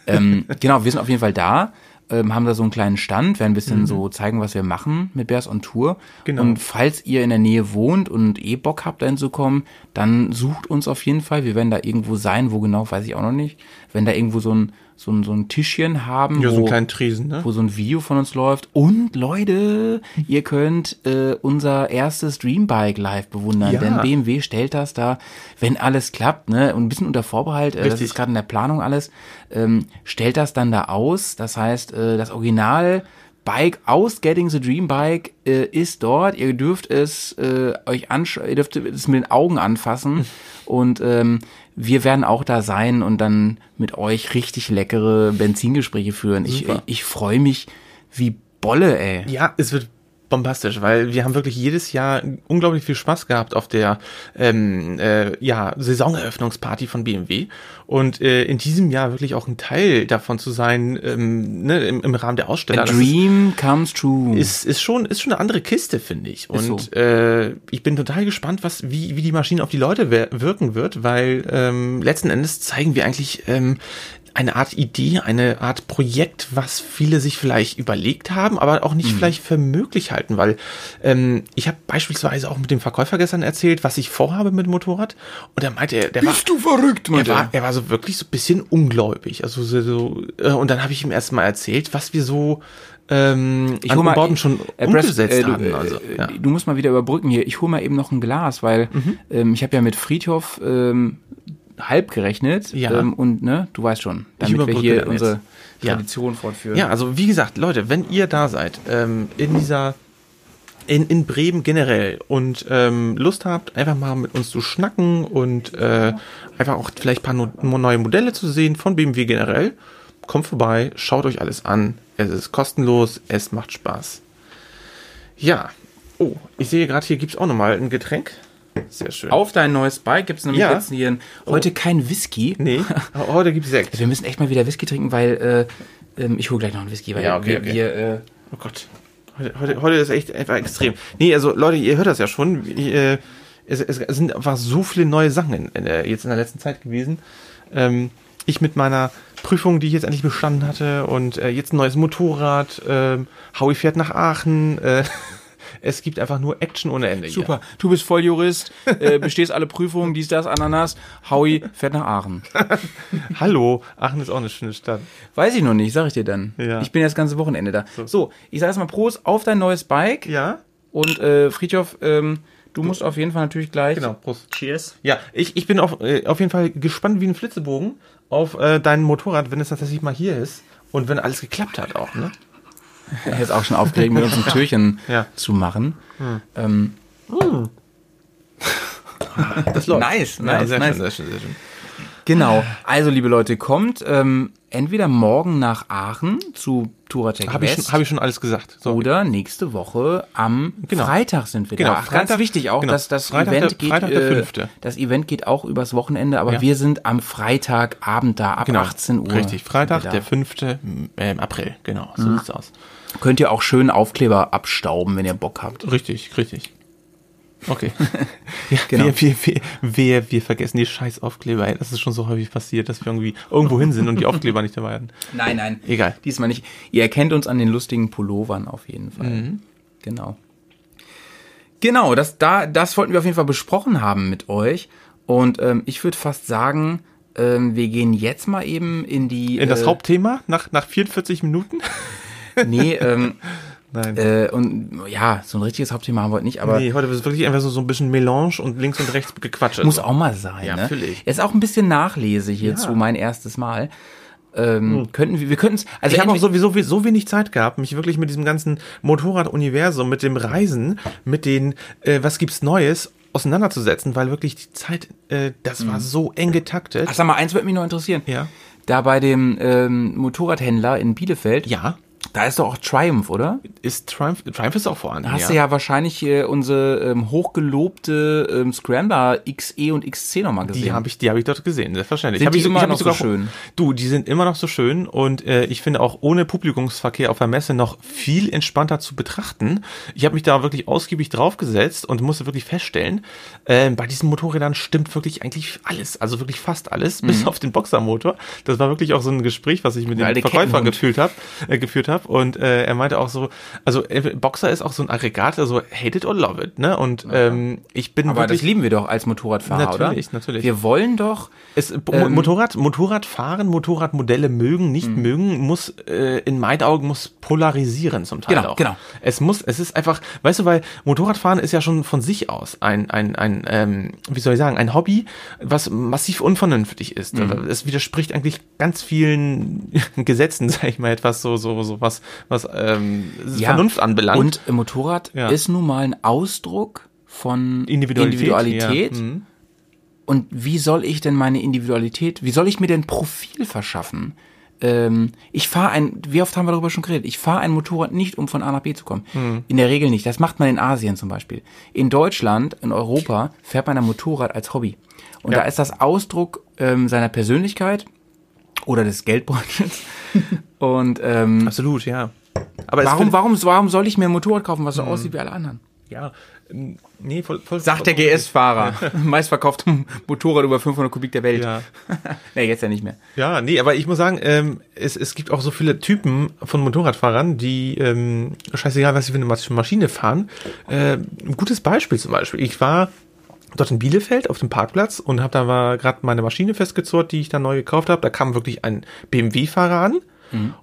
ähm, genau, wir sind auf jeden Fall da, ähm, haben da so einen kleinen Stand, werden ein bisschen so zeigen, was wir machen mit Bears on Tour. Genau. Und falls ihr in der Nähe wohnt und eh Bock habt, dahin zu kommen, dann sucht uns auf jeden Fall. Wir werden da irgendwo sein, wo genau, weiß ich auch noch nicht. Wenn da irgendwo so ein, so ein, so ein Tischchen haben, Ja, so wo, einen kleinen Tresen, ne? wo so ein Video von uns läuft. Und Leute, ihr könnt äh, unser erstes Dreambike live bewundern, Ja. denn BMW stellt das da, wenn alles klappt, ne, und ein bisschen unter Vorbehalt, äh, das ist gerade in der Planung alles, ähm, stellt das dann da aus. Das heißt, äh, das Original Bike aus Getting the Dream Bike äh, ist dort. Ihr dürft es äh, euch anschauen, ihr dürft es mit den Augen anfassen und ähm, wir werden auch da sein und dann mit euch richtig leckere Benzingespräche führen. Ich, Super. ich freue mich wie Bolle, ey. Ja, es wird bombastisch, weil wir haben wirklich jedes Jahr unglaublich viel Spaß gehabt auf der ähm, äh, ja, Saisoneröffnungsparty von BMW und äh, in diesem Jahr wirklich auch ein Teil davon zu sein, ähm, ne, im, im Rahmen der Aussteller. A Das dream comes true. ist, ist schon ist schon eine andere Kiste, finde ich. Und so. äh, ich bin total gespannt, was wie wie die Maschine auf die Leute wirken wird, weil ähm, letzten Endes zeigen wir eigentlich ähm, eine Art Idee, eine Art Projekt, was viele sich vielleicht überlegt haben, aber auch Mhm. nicht vielleicht für möglich halten, weil ähm, ich habe beispielsweise auch mit dem Verkäufer gestern erzählt, was ich vorhabe mit dem Motorrad und er meinte, er- der war du verrückt, er war, er war so wirklich so ein bisschen ungläubig. Also so, so äh, und dann habe ich ihm erstmal erzählt, was wir so ähm, Ich an mal, Umbauten schon äh, umgesetzt äh, du, haben. Also, äh, ja. Mhm. Du musst mal wieder überbrücken hier. Ich hole mal eben noch ein Glas, weil ähm, ich habe ja mit Friedhof ähm, halb gerechnet. Ja. Ähm, und ne, du weißt schon, damit wir hier unsere jetzt. Ja. Tradition fortführen. ja, also wie gesagt, Leute, wenn ihr da seid, ähm, in dieser in, in Bremen generell und ähm, Lust habt, einfach mal mit uns zu schnacken und äh, einfach auch vielleicht ein paar no neue Modelle zu sehen von BMW generell, kommt vorbei, schaut euch alles an. Es ist kostenlos, es macht Spaß. Ja. Oh, ich sehe gerade, hier gibt's auch nochmal ein Getränk. Sehr schön. Auf dein neues Bike gibt es nämlich Ja. jetzt hier heute kein Whisky. Nee, heute gibt's Sekt. Wir müssen echt mal wieder Whisky trinken, weil äh, ähm, ich hole gleich noch einen Whisky, weil Ja, okay, wir, okay. wir äh, Oh Gott. Heute, heute, heute ist echt einfach extrem. Nee, also Leute, ihr hört das ja schon. Ich, äh, es, es, es sind einfach so viele neue Sachen in, in der, jetzt in der letzten Zeit gewesen. Ähm, ich mit meiner Prüfung, die ich jetzt endlich bestanden hatte und äh, jetzt ein neues Motorrad. Ähm, Howie fährt nach Aachen. Äh, es gibt einfach nur Action ohne Ende. hier. super. Du bist Volljurist, äh, bestehst alle Prüfungen, dies, das, Ananas. Howie fährt nach Aachen. Hallo, Aachen ist auch eine schöne Stadt. Weiß ich noch nicht, sag ich dir dann. Ja. Ich bin ja das ganze Wochenende da. So, ich sag erstmal Prost auf dein neues Bike. Ja, Und äh, Friedhof, ähm, du musst auf jeden Fall natürlich gleich. genau. Prost. Cheers. Ja, ich, ich bin auf, äh, auf jeden Fall gespannt wie ein Flitzebogen auf äh, dein Motorrad, wenn es tatsächlich mal hier ist und wenn alles geklappt hat auch, ne? Er ist auch schon aufgeregt, mit uns ein Türchen Ja. zu machen. Ähm, Das läuft. Nice, ja, nice, sehr nice. schön, sehr schön, sehr schön. genau. Also, liebe Leute, kommt ähm, entweder morgen nach Aachen zu Touratec Habe ich, West schon- hab ich schon alles gesagt. So. oder nächste Woche am Genau. Freitag sind wir Genau, da. Ach, ganz Freitag- wichtig auch, genau, dass das Freitag Event der- geht. Freitag der äh, fünfte. das Event geht auch übers Wochenende, aber Ja. wir sind am Freitagabend da ab Genau. 18 Uhr. Richtig, Freitag, der 5. Äh, April. Genau, so sieht's aus. Könnt ihr auch schön Aufkleber abstauben, wenn ihr Bock habt. Richtig, richtig. Okay. Ja, Genau. wir, wir, wir, wir, wir vergessen die scheiß Aufkleber. Ey, das ist schon so häufig passiert, dass wir irgendwie irgendwo hin sind und die Aufkleber nicht dabei hatten. Nein, nein. Egal. Diesmal nicht. Ihr erkennt uns an den lustigen Pullovern auf jeden Fall. Genau. Genau, das, da, das wollten wir auf jeden Fall besprochen haben mit euch. Und ähm, ich würde fast sagen, ähm, wir gehen jetzt mal eben in die. In das äh, Hauptthema nach, nach 44 Minuten? Nee, ähm, Nein. äh, und ja, so ein richtiges Hauptthema haben wir heute nicht, aber nee, heute ist wirklich einfach so, so ein bisschen Melange und links und rechts gequatscht. muss auch mal sein. Ja, ne? natürlich. Ist auch ein bisschen Nachlese hierzu, Ja. mein erstes Mal. Ähm, Könnten wir, wir könnten es, also ich habe auch sowieso so wenig Zeit gehabt, mich wirklich mit diesem ganzen Motorrad-Universum, mit dem Reisen, mit den, äh, was gibt's Neues, auseinanderzusetzen, weil wirklich die Zeit, äh, das war so eng getaktet. Ach, sag mal, eins würde mich noch interessieren. Ja. Da bei dem ähm, Motorradhändler in Bielefeld, ja, da ist doch auch Triumph, oder? ist Triumph, Triumph ist auch vorhanden. Da hast du ja wahrscheinlich äh, unsere ähm, hochgelobte ähm, Scrambler XE und XC nochmal gesehen. Die habe ich, die habe ich dort gesehen, selbstverständlich. Sind hab die ich, immer ich hab noch so schön? Du, die sind immer noch so schön und äh, ich finde auch ohne Publikumsverkehr auf der Messe noch viel entspannter zu betrachten. Ich habe mich da wirklich ausgiebig draufgesetzt und musste wirklich feststellen, äh, bei diesen Motorrädern stimmt wirklich eigentlich alles, also wirklich fast alles, bis auf den Boxermotor. Das war wirklich auch so ein Gespräch, was ich mit dem Mhm. Verkäufer geführt habe, äh, geführt habe und äh, er meinte auch so, also äh, Boxer ist auch so ein Aggregat, also hate it or love it, ne? Und ähm, ich bin Aber wirklich das lieben wir doch als Motorradfahrer, oder? Natürlich, natürlich. Wir wollen doch, es, Ähm, Motorrad, Motorradfahren, Motorradmodelle mögen, nicht Mhm. mögen, muss äh, in meinen Augen muss polarisieren zum Teil Genau, auch. genau. Es muss, es ist einfach, weißt du, weil Motorradfahren ist ja schon von sich aus ein, ein, ein ähm, wie soll ich sagen, ein Hobby, was massiv unvernünftig ist. Mhm. Es widerspricht eigentlich ganz vielen Gesetzen, sag ich mal, etwas so, so, so was, was ähm, Ja. Vernunft anbelangt. und äh, Motorrad Ja. ist nun mal ein Ausdruck von Individualität. Individualität. Ja. Mhm. Und wie soll ich denn meine Individualität, wie soll ich mir denn Profil verschaffen? Ähm, ich fahre ein, wie oft haben wir darüber schon geredet? Ich fahre ein Motorrad nicht, um von A nach B zu kommen. Mhm. In der Regel nicht. Das macht man in Asien zum Beispiel. In Deutschland, in Europa fährt man ein Motorrad als Hobby. Und Ja. da ist das Ausdruck ähm, seiner Persönlichkeit oder des Geldbeutels. Und ähm, Absolut, ja. Aber warum, warum, warum soll ich mir ein Motorrad kaufen, was so Mhm. aussieht wie alle anderen? Ja, ähm, nee, voll, voll Sagt der GS-Fahrer. Meistverkaufte Motorrad über 500 Kubik der Welt. Ja. nee, jetzt ja nicht mehr. Ja, nee, aber ich muss sagen, ähm, es, es gibt auch so viele Typen von Motorradfahrern, die, ähm, scheißegal, was sie für eine Mas- Maschine fahren. Äh, ein gutes Beispiel zum Beispiel. Ich war dort in Bielefeld auf dem Parkplatz und habe da gerade meine Maschine festgezurrt, die ich da neu gekauft habe. Da kam wirklich ein BMW-Fahrer an.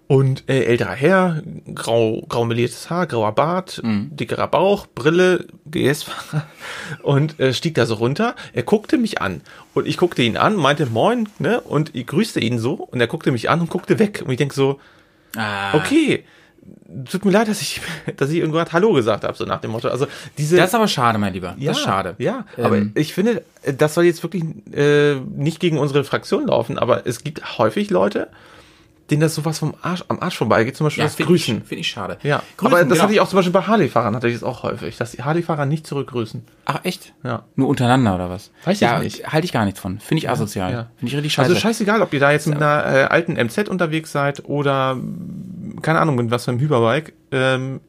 Und äh, älterer Herr, grau, grau meliertes Haar, grauer Bart, dickerer Bauch, Brille, GS-Fahrer und äh, stieg da so runter. Er guckte mich an und ich guckte ihn an, meinte Moin, ne? Und ich grüßte ihn so und er guckte mich an und guckte weg. Und ich denk so, Ah, okay, tut mir leid, dass ich, dass ich irgendwann Hallo gesagt habe, so nach dem Motto. Also diese Das ist aber schade, mein Lieber. ja, das ist schade. Ja, aber Ähm, ich finde, das soll jetzt wirklich äh, nicht gegen unsere Fraktion laufen, aber es gibt häufig Leute, denen das sowas vom Arsch, am Arsch vorbeigeht, zum Beispiel ja, das finde Grüßen. ich, find ich schade. Ja, Grüßen, aber das genau. hatte ich auch zum Beispiel bei Harley-Fahrern, hatte ich das auch häufig, dass die Harley-Fahrer nicht zurückgrüßen. Ach, echt? Ja. Nur untereinander oder was? Weiß ich ja, nicht. Halte ich gar nichts von. Finde ich asozial. ja. Finde ich richtig scheiße. Also scheißegal, ob ihr da jetzt mit einer äh, alten MZ unterwegs seid oder, keine Ahnung, mit was für einem Hyperbike, ähm,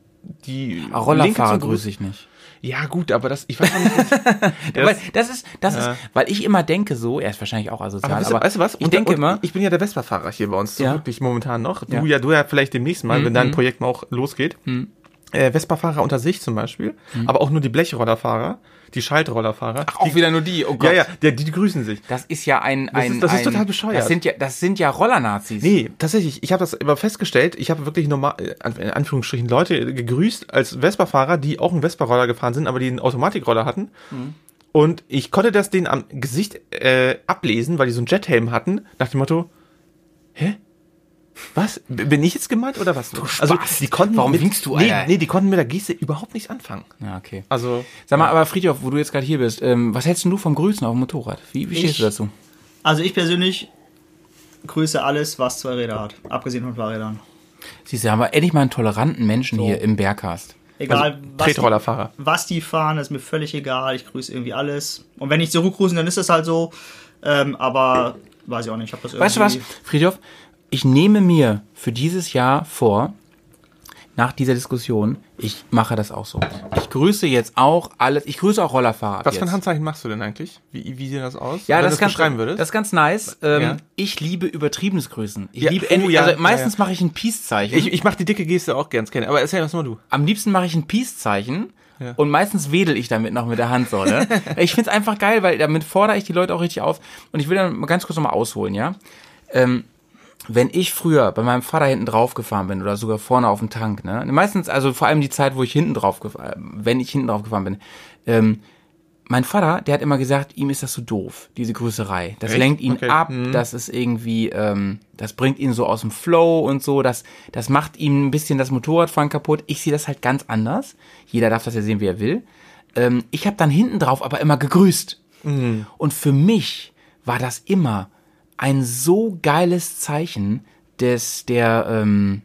die Ah, Rollerfahrer grüße ich nicht. Ja, gut, aber das, ich weiß auch nicht, Ja, weil das ist, das Ja. ist, weil ich immer denke so, er ist wahrscheinlich auch asozial, Aber, aber, weißt, du- was? ich Und- denke und immer, Ich bin ja der Vespa-Fahrer hier bei uns, so Ja. wirklich momentan noch. Du Ja. ja, du ja vielleicht demnächst mal, wenn dein Projekt mal auch losgeht. Mhm. Äh, Vespa-Fahrer unter sich zum Beispiel, aber auch nur die Blechrollerfahrer, die Schaltrollerfahrer. auch die, wieder nur die, oh Gott. ja, ja, die, die grüßen sich. Das ist ja ein, ein, ist- das ist ein, total bescheuert. Das sind ja, das sind ja Rollernazis. Nee, tatsächlich, ich habe das immer festgestellt, ich habe wirklich normal, äh, in Anführungsstrichen, Leute gegrüßt als Vespa-Fahrer, die auch einen Vespa-Roller gefahren sind, aber die einen Automatikroller hatten. Und ich konnte das denen am Gesicht äh, ablesen, weil die so einen Jethelm hatten, nach dem Motto, hä? Was? Bin ich jetzt gemeint oder was? also Spast. die konnten Warum mit, winkst du, nee, Alter? nee, die konnten mit der Geste überhaupt nichts anfangen. Ja, okay. Also Sag mal, aber Friedhof, wo du jetzt gerade hier bist, ähm, was hältst du vom Grüßen auf dem Motorrad? Wie, wie stehst Ich- du dazu? Also ich persönlich grüße alles, was zwei Räder hat. Abgesehen von Fahrrädern. Siehst du, haben wir endlich mal einen toleranten Menschen hier im Bergcast. Egal, Also, was, die, Tretrollerfahrer. was die fahren, ist mir völlig egal. Ich grüße irgendwie alles. Und wenn ich zurückgrüßen, dann ist das halt so. Ähm, aber weiß ich auch nicht. Ich hab das irgendwie Weißt du was, Friedhof? Ich nehme mir für dieses Jahr vor, nach dieser Diskussion, ich mache das auch so. Ich grüße jetzt auch alles. Ich grüße auch Rollerfahrer. Was für ein. Handzeichen machst du denn eigentlich? Wie, wie sieht das aus? Ja, Wenn das ist ganz, beschreiben würdest? das ist ganz nice. Ähm, Ja. Ich liebe übertriebenes Grüßen. Ich Ja, liebe, oh, ja, also meistens mache ich ein Peace-Zeichen. ich ich mache die dicke Geste auch ganz gerne. Aber erzähl das mal du. Am liebsten mache ich ein Peace-Zeichen Ja. und meistens wedel ich damit noch mit der Hand so. Ne? ich find's einfach geil, weil damit fordere ich die Leute auch richtig auf. Und ich will dann mal ganz kurz nochmal ausholen, ja. Ähm, wenn ich früher bei meinem Vater hinten drauf gefahren bin oder sogar vorne auf dem Tank, ne, meistens, also vor allem die Zeit, wo ich hinten drauf gefahren, wenn ich hinten drauf gefahren bin, ähm, mein Vater, der hat immer gesagt, ihm ist das so doof, diese Grüßerei. Das Echt? lenkt ihn Okay. ab, Mhm. das ist irgendwie, ähm, das bringt ihn so aus dem Flow und so, das, das macht ihm ein bisschen das Motorradfahren kaputt. Ich sehe das halt ganz anders. Jeder darf das ja sehen, wie er will. Ähm, ich habe dann hinten drauf aber immer gegrüßt. Mhm. Und für mich war das immer ein so geiles Zeichen des, der, ähm,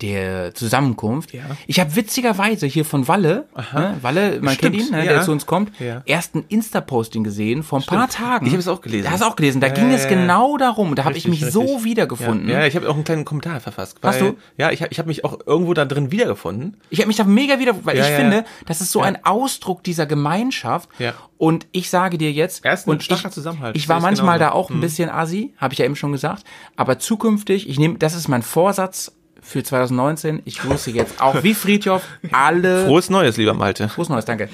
der Zusammenkunft. Ja. Ich habe witzigerweise hier von Walle, ne, Walle, man Stimmt, kennt ihn, ne, ja. der zu uns kommt, Ja. erst ein Insta-Posting gesehen vor ein paar Tagen. Ich habe es auch gelesen. Da hast du auch gelesen. Da ging es genau darum. Und Da habe ich Richtig, mich so richtig. wiedergefunden. Ja, ich habe auch einen kleinen Kommentar verfasst. Hast du? Ja, ich, hab- ich habe mich auch irgendwo da drin wiedergefunden. Ich habe mich da mega wieder, weil ich finde, das ist so ein Ausdruck dieser Gemeinschaft. Ja. Und ich sage dir jetzt, Er ist ein und starker ich, Zusammenhalt. Ich war manchmal genauso. da auch ein bisschen assi, habe ich ja eben schon gesagt. Aber zukünftig, ich nehme, das ist mein Vorsatz für 2019. Ich grüße jetzt auch wie Friedhoff alle. Frohes Neues, lieber Malte. Frohes Neues, danke.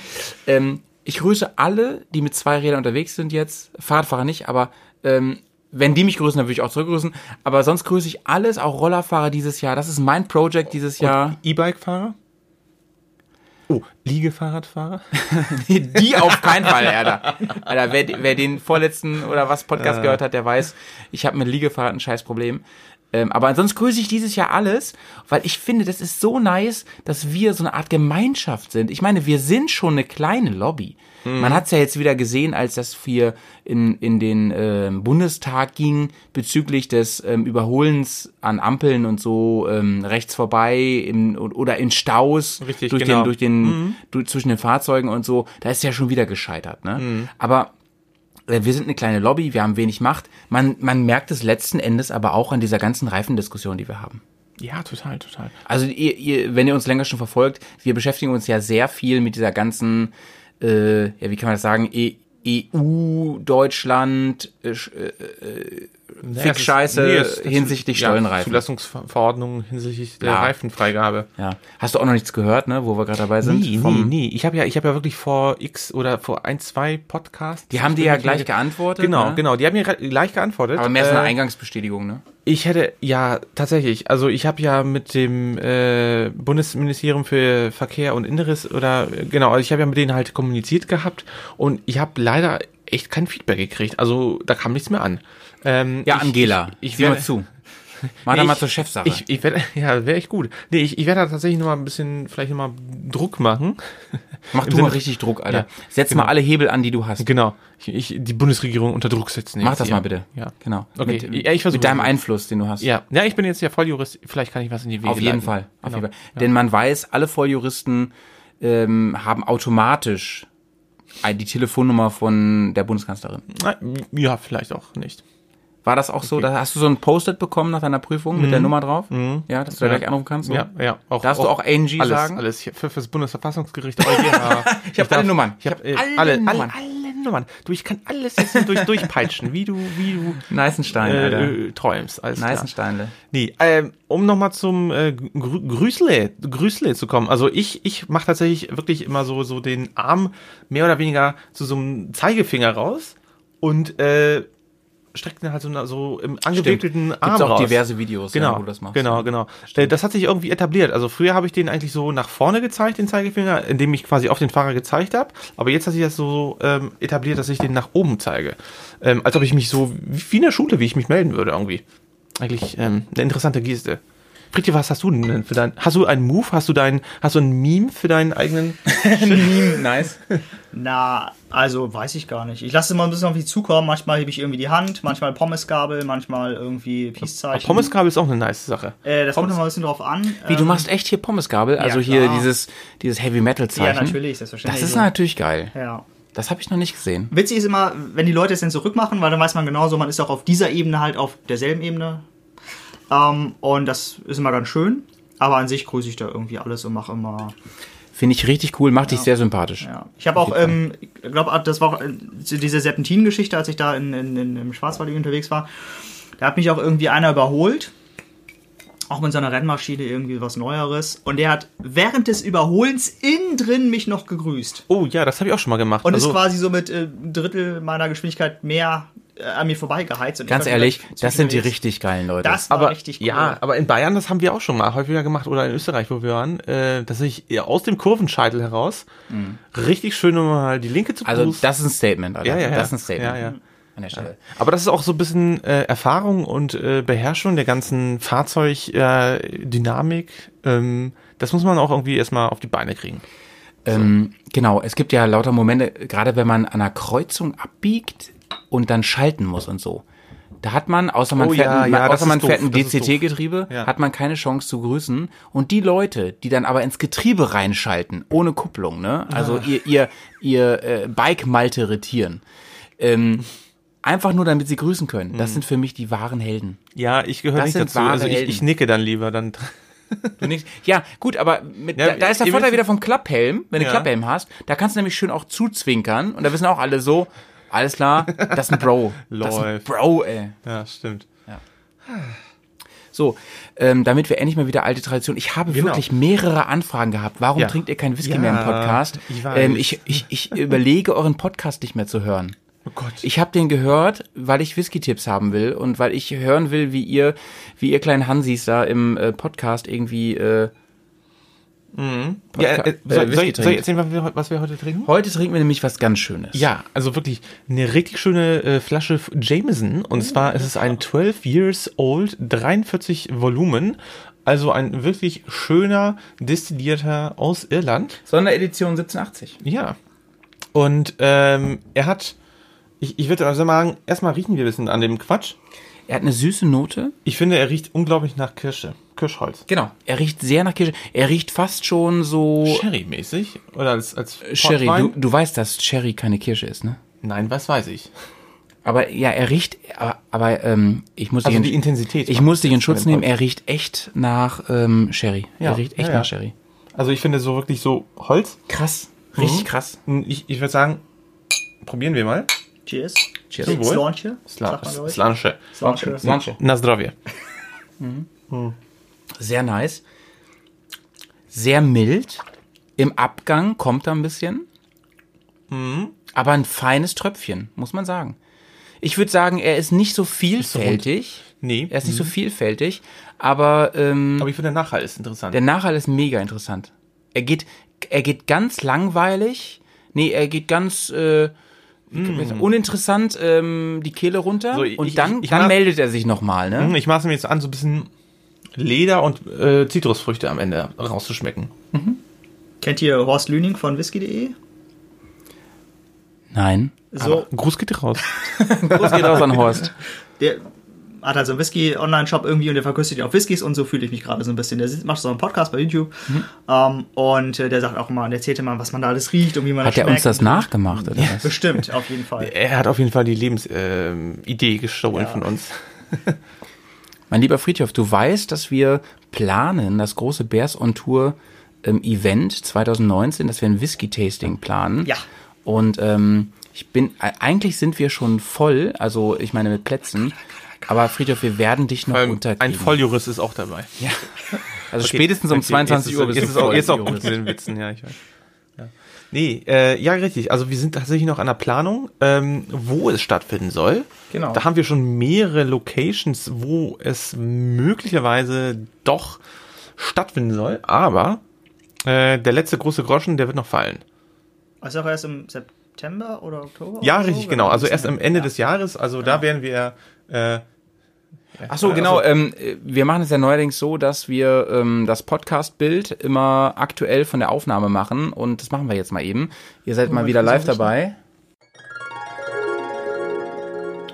Ähm, ich grüße alle, die mit zwei Rädern unterwegs sind jetzt. Fahrradfahrer nicht, aber ähm, wenn die mich grüßen, dann würde ich auch zurückgrüßen. Aber sonst grüße ich alles, auch Rollerfahrer dieses Jahr. Das ist mein Project dieses Jahr. E-Bike-Fahrer? Oh, Liegefahrradfahrer? Die auf keinen Fall, Alter. Alter, wer, wer den vorletzten oder was Podcast gehört hat, der weiß, ich habe mit Liegefahrrad ein scheiß Problem. Ähm, aber ansonsten grüße ich dieses Jahr alles, weil ich finde, das ist so nice, dass wir so eine Art Gemeinschaft sind. Ich meine, wir sind schon eine kleine Lobby. Man hat es ja jetzt wieder gesehen, als das wir in, in den ähm, Bundestag ging bezüglich des ähm, Überholens an Ampeln und so ähm, rechts vorbei im, oder in Staus Richtig, durch genau. den durch den du, zwischen den Fahrzeugen und so. Da ist ja schon wieder gescheitert. Ne? Aber äh, wir sind eine kleine Lobby, wir haben wenig Macht. Man, man merkt es letzten Endes aber auch an dieser ganzen Reifendiskussion, die wir haben. Ja, total, total. Also ihr, ihr, wenn ihr uns länger schon verfolgt, wir beschäftigen uns ja sehr viel mit dieser ganzen, äh, ja, wie kann man das sagen, e EU, Deutschland, äh, sch- äh, Fick-Scheiße Nee, ist- hinsichtlich ja, Stollenreifen. Zulassungsverordnung hinsichtlich der Ja. Reifenfreigabe. Ja. Hast du auch noch nichts gehört, ne, wo wir gerade dabei sind? Nie, nie, Vom- nie. Ich habe ja, ich habe ja wirklich vor X oder vor ein, zwei Podcasts. Die haben dir ja gleich geantwortet. Genau, ne? genau. Die haben mir gleich geantwortet. Aber mehr so eine Äh, Eingangsbestätigung, ne? Ich hätte, ja, tatsächlich. Also ich habe ja mit dem äh, Bundesministerium für Verkehr und Inneres oder genau, also ich habe ja mit denen halt kommuniziert gehabt und ich habe leider echt kein Feedback gekriegt. Also da kam nichts mehr an. Ähm, Ja, ich, Angela, ich, ich sieh mal werde- zu. Mach da Nee, mal ich- zur Chefsache. Ich, ich werde, ja, wäre echt gut. Nee, ich, ich werde da tatsächlich noch mal ein bisschen, vielleicht noch mal Druck machen. Mach du Sinne- mal richtig Druck, Alter. Ja, Setz genau. mal alle Hebel an, die du hast. Genau. Ich, ich, die Bundesregierung unter Druck setzen. Mach das hier. mal bitte. Ja. Genau. Okay, Mit, ja, ich mit deinem. Einfluss, den du hast. Ja. ja, ich bin jetzt ja Volljurist. Vielleicht kann ich was in die Wege Auf jeden leiten. Fall. Auf Genau. jeden Fall. Denn man weiß, alle Volljuristen ähm, haben automatisch ein- die Telefonnummer von der Bundeskanzlerin. Ja, vielleicht auch nicht. War das auch so? Da hast du so ein Post-it bekommen nach deiner Prüfung mit der Nummer drauf? Ja, dass du da Mhm. Ja. gleich anrufen kannst? So? Ja, ja. Auch, Darfst du auch Angie alles, sagen? Alles. Ich- Für, fürs Bundesverfassungsgericht. EuGH. Ich hab alle Nummern. Ich habe Ich äh, hab alle, alle Nummern. alle Nummern. Du, ich kann alles jetzt durch, durchpeitschen, wie du, wie du Neißenstein, Alter. äh, äh, träumst. Alles klar. Neißensteinle. Nee, ähm, um nochmal zum äh, Grü Grüßle, Grüßle zu kommen. Also ich, ich mache tatsächlich wirklich immer so, so den Arm mehr oder weniger zu so einem Zeigefinger raus und äh, streckt den halt so, so im angewickelten Arm Gibt's auch raus. diverse Videos, ja, genau, wo du das machst. Genau, genau. Äh, Das hat sich irgendwie etabliert. Also früher habe ich den eigentlich so nach vorne gezeigt, den Zeigefinger, indem ich quasi auf den Fahrer gezeigt habe. Aber jetzt hat sich das so ähm, etabliert, dass ich den nach oben zeige. Ähm, als ob ich mich so, wie in der Schule, wie ich mich melden würde irgendwie. Eigentlich ähm, eine interessante Geste. Fritje, was hast du denn für dein, hast du einen Move, hast du dein, hast du ein Meme für deinen eigenen? nice. Na, also weiß ich gar nicht. Ich lasse immer ein bisschen auf mich zukommen. Manchmal hebe ich irgendwie die Hand, manchmal Pommesgabel, manchmal irgendwie Peace-Zeichen. Pommeskabel ist auch eine nice Sache. Äh, das kommt immer ein bisschen drauf an. Wie, du Ähm, machst echt hier Pommesgabel? Also hier klar. dieses, dieses Heavy-Metal-Zeichen? Ja, natürlich, selbstverständlich. Das ist natürlich geil. Ja. Das habe ich noch nicht gesehen. Witzig ist immer, wenn die Leute es dann zurückmachen, weil dann weiß man genauso, man ist auch auf dieser Ebene halt auf derselben Ebene. Ähm, und das ist immer ganz schön. Aber an sich grüße ich da irgendwie alles und mache immer. Finde ich richtig cool, macht dich sehr sympathisch. Ja. Ich habe auch, ähm, ich glaube, das war auch äh, diese Serpentin-Geschichte, als ich da in, in, in, im Schwarzwald unterwegs war. Da hat mich auch irgendwie einer überholt. Auch mit seiner Rennmaschine irgendwie was Neueres. Und der hat während des Überholens innen drin mich noch gegrüßt. Oh ja, das habe ich auch schon mal gemacht. Und also, ist quasi so mit äh, ein Drittel meiner Geschwindigkeit mehr an mir vorbeigeheizt. Und ich Ganz ehrlich, das sind die richtig geilen Leute. Das war aber richtig cool. ja, aber in Bayern, das haben wir auch schon mal häufiger gemacht oder in Österreich, wo wir waren, äh, dass ich aus dem Kurvenscheitel heraus richtig schön mal die linke zu Mhm. also Fuß- das ist ein Statement, Alter. Ja, ja, ja. Das ist ein Statement. Ja, ja. An der Stelle. Aber das ist auch so ein bisschen äh, Erfahrung und äh, Beherrschung der ganzen Fahrzeugdynamik. Äh, Dynamik. ähm, das muss man auch irgendwie erstmal auf die Beine kriegen. Ähm, genau, es gibt ja lauter Momente, gerade wenn man an einer Kreuzung abbiegt und dann schalten muss und so. Da hat man, außer man Oh fährt, ja, ein- ja, außer man fährt doof, ein. DCT-Getriebe, Ja. hat man keine Chance zu grüßen. Und die Leute, die dann aber ins Getriebe reinschalten, ohne Kupplung, ne? Also Ah. ihr, ihr, ihr äh, Bike malteritieren, ähm, einfach nur damit sie grüßen können. Mhm. Das sind für mich die wahren Helden. Ja, ich gehöre nicht dazu. Also ich, ich nicke dann lieber. Dann Du nicht, ja, gut, aber mit, Ja, da, da ist der Vorteil wieder vom Klapphelm. Wenn du Ja. Klapphelm hast, da kannst du nämlich schön auch zuzwinkern und da wissen auch alle so, alles klar, das ist ein Bro. Das ist ein. Bro, ey. ja, stimmt. So, ähm, damit wir endlich mal wieder alte Tradition. Ich habe Genau. wirklich mehrere Anfragen gehabt. Warum Ja. trinkt ihr kein Whisky Ja, mehr im Podcast? ich. Ähm, ich, ich, ich überlege, euren Podcast nicht mehr zu hören. Oh Gott. Ich habe den gehört, weil ich Whisky-Tipps haben will und weil ich hören will, wie ihr, wie ihr kleinen Hansis da im äh, Podcast irgendwie. Äh, ja, äh, soll, äh, soll, ich- soll ich trinken. erzählen, was wir, was wir heute trinken? heute trinken wir nämlich was ganz Schönes. Ja, also wirklich eine richtig schöne äh, Flasche Jameson. Und zwar ist es ein 12 Years Old, 43 Volumen. Also ein wirklich schöner, destillierter aus Irland. Sonderedition 1780. Ja. Und ähm, er hat, ich, ich würde also sagen, erstmal riechen wir ein bisschen an dem Quatsch. Er hat eine süße Note. Ich finde, er riecht unglaublich nach Kirsche. Kirschholz. Genau. Er riecht sehr nach Kirsche. Er riecht fast schon so Sherry-mäßig? Oder als, als Sherry. Portwein? Du, du weißt, dass Sherry keine Kirsche ist, ne? Nein, was weiß ich. Aber ja, er riecht, aber, aber ähm, ich muss Also dich die in, Intensität. ich muss dich in Schutz nehmen. Er riecht echt nach ähm, Sherry. Ja, er riecht echt ja, ja. nach Sherry. Also ich finde so wirklich so Holz. Krass. Richtig krass. Ich, ich würde sagen, probieren wir mal. Cheers. Cheers. Slanche. Slanche. Slanche. Slanche. Na zdrowie. Sehr nice. Sehr mild. Im Abgang kommt er ein bisschen. Mhm. Aber ein feines Tröpfchen, muss man sagen. Ich würde sagen, er ist nicht so vielfältig. Nee. Er ist nicht so vielfältig, aber, ähm, Aber ich finde, der Nachhall ist interessant. der Nachhall ist mega interessant. Er geht, er geht ganz langweilig. Nee, er geht ganz äh, uninteressant ähm, die Kehle runter Mm. So, ich- und ich- dann, ich dann mag- meldet er sich nochmal, ne? Hm, ich maße mir jetzt an, so ein bisschen Leder und äh, Zitrusfrüchte am Ende rauszuschmecken. Kennt ihr Horst Lüning von whisky.de? Nein. So, Gruß geht raus. Gruß geht raus an Horst. der hat also einen Whisky-Online-Shop irgendwie und der verkostet ja auch Whiskys und so fühle ich mich gerade so ein bisschen. Der macht so einen Podcast bei YouTube Mhm. ähm, und äh, der sagt auch mal, und erzählt immer, was man da alles riecht und wie man Hat das er uns schmeckt das nachgemacht, oder was? Bestimmt, auf jeden Fall. Er hat auf jeden Fall die Lebensidee ähm, Idee gestohlen von uns. Mein lieber Friedhof, du weißt, dass wir planen, das große Bears on Tour ähm, Event 2019, dass wir ein Whisky-Tasting planen. Ja. Und ähm, ich bin, e- eigentlich sind wir schon voll, also ich meine mit Plätzen. Aber Friedhof, wir werden dich noch Ähm, unterkriegen. ein Volljurist ist auch dabei. Ja. Also spätestens um Okay, 22 jetzt Uhr ist, bist jetzt du ist auch, jetzt auch gut mit den Witzen, ja, ich weiß. Ja. Nee, äh, ja, richtig. Also wir sind tatsächlich noch an der Planung, ähm, wo es stattfinden soll. Genau. Da haben wir schon mehrere Locations, wo es möglicherweise doch stattfinden soll. Aber äh, der letzte große Groschen, der wird noch fallen. Ist auch erst im September oder Oktober? Ja, oder so? richtig, Wir genau. Also erst am Ende Ja. des Jahres. Also da werden wir äh, Ach so, genau. Ähm, wir machen es ja neuerdings so, dass wir ähm, das Podcast-Bild immer aktuell von der Aufnahme machen und das machen wir jetzt mal eben. Ihr seid mal wieder live dabei.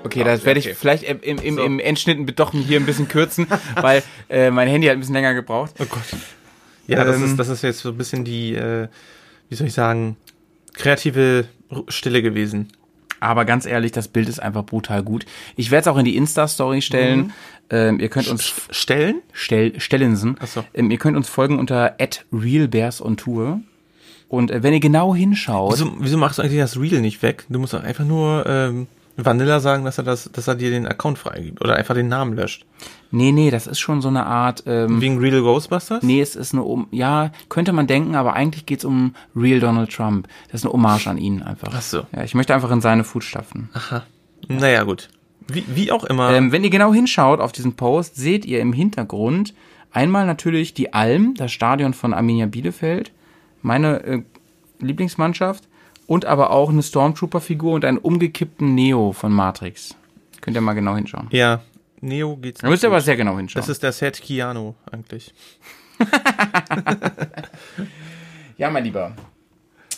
Okay, das werde ich okay. vielleicht im, im, im, So. im Endschnitt doch hier ein bisschen kürzen, weil äh, mein Handy hat ein bisschen länger gebraucht. Oh Gott. Ja, das, Ähm, ist, das ist jetzt so ein bisschen die, äh, wie soll ich sagen, kreative Stille gewesen. Aber ganz ehrlich, das Bild ist einfach brutal gut. Ich werde es auch in die Insta-Story stellen. Ähm, ihr könnt uns Stellen? stell, Stellensen. Ach so. Ähm, ihr könnt uns folgen unter @realbearsontour. Und äh, wenn ihr genau hinschaut, Wieso, wieso machst du eigentlich das Reel nicht weg? Du musst doch einfach nur ähm, Vanilla sagen, dass er das, dass er dir den Account freigibt oder einfach den Namen löscht. nee, nee, das ist schon so eine Art, ähm, Wegen Real Ghostbusters? nee, es ist eine, um, ja, könnte man denken, aber eigentlich geht's um Real Donald Trump. Das ist eine Hommage an ihn einfach. Ach so. Ja, ich möchte einfach in seine Fußstapfen. Aha. Naja, gut. Wie, wie auch immer. Ähm, wenn ihr genau hinschaut auf diesen Post, seht ihr im Hintergrund einmal natürlich die Alm, das Stadion von Arminia Bielefeld, meine äh, Lieblingsmannschaft, und aber auch eine Stormtrooper-Figur und einen umgekippten Neo von Matrix. Könnt ihr mal genau hinschauen. ja, Neo geht's Da müsst ihr aber sehr genau hinschauen. Das ist der Set Keanu eigentlich. ja, mein Lieber.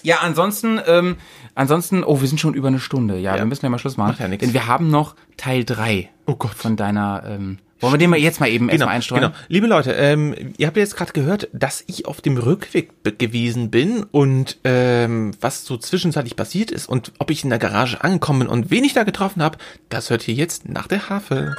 Ja, ansonsten, ähm, ansonsten, oh, wir sind schon über eine Stunde. Ja, Ja. wir müssen ja mal Schluss machen. Macht ja. Denn wir haben noch Teil 3 Oh Gott. von deiner, ähm, wollen wir den mal jetzt mal eben erstmal einstreuen? Genau. Liebe Leute, ähm, ihr habt jetzt gerade gehört, dass ich auf dem Rückweg gewesen bin und ähm, was so zwischenzeitlich passiert ist und ob ich in der Garage angekommen bin und wen ich da getroffen habe, das hört ihr jetzt nach der Havel.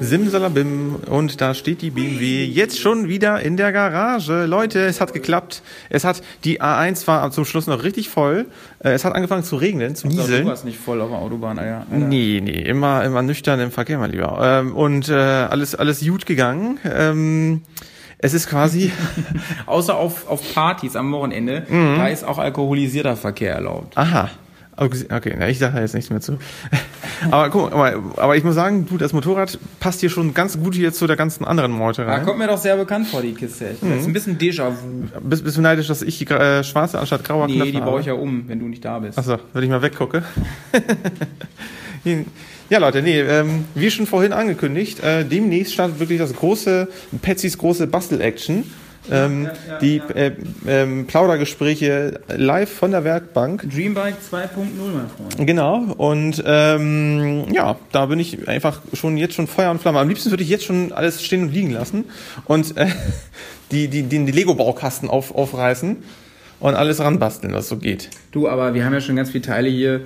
Simsalabim und da steht die BMW jetzt schon wieder in der Garage. Leute, es hat geklappt. Es hat die A1 war zum Schluss noch richtig voll. Äh, Es hat angefangen zu regnen, zu nieseln. Du warst nicht voll auf der Autobahn, Alter. Nee, nee, immer, immer nüchtern im Verkehr, mein Lieber. Ähm, und äh, alles, alles gut gegangen. Ähm, es ist quasi, Außer auf, auf Partys am Wochenende, da ist auch alkoholisierter Verkehr erlaubt. aha. Okay, na, ich sage da jetzt nichts mehr zu. Aber guck mal, aber, ich muss sagen, du, das Motorrad passt hier schon ganz gut hier zu der ganzen anderen Meute Da rein. kommt mir doch sehr bekannt vor, die Kiste. Ich- Das ist ein bisschen Déjà-vu. Bist, bist du neidisch, dass ich die äh, schwarze anstatt grauer Nee, Knöpfe die baue ich ja um, wenn du nicht da bist. Achso, wenn ich mal weggucke. ja, Leute, nee, ähm, wie schon vorhin angekündigt, äh, demnächst startet wirklich das große, Petsys große Bastel-Action. Ähm, die Äh, ähm, Plaudergespräche live von der Werkbank. Dreambike 2.0, mein Freund. Genau, und ähm, ja, da bin ich einfach schon jetzt schon Feuer und Flamme. Am liebsten würde ich jetzt schon alles stehen und liegen lassen und äh, die, die, den Lego-Baukasten auf, aufreißen und alles ranbasteln, was so geht. Du, aber wir haben ja schon ganz viele Teile hier.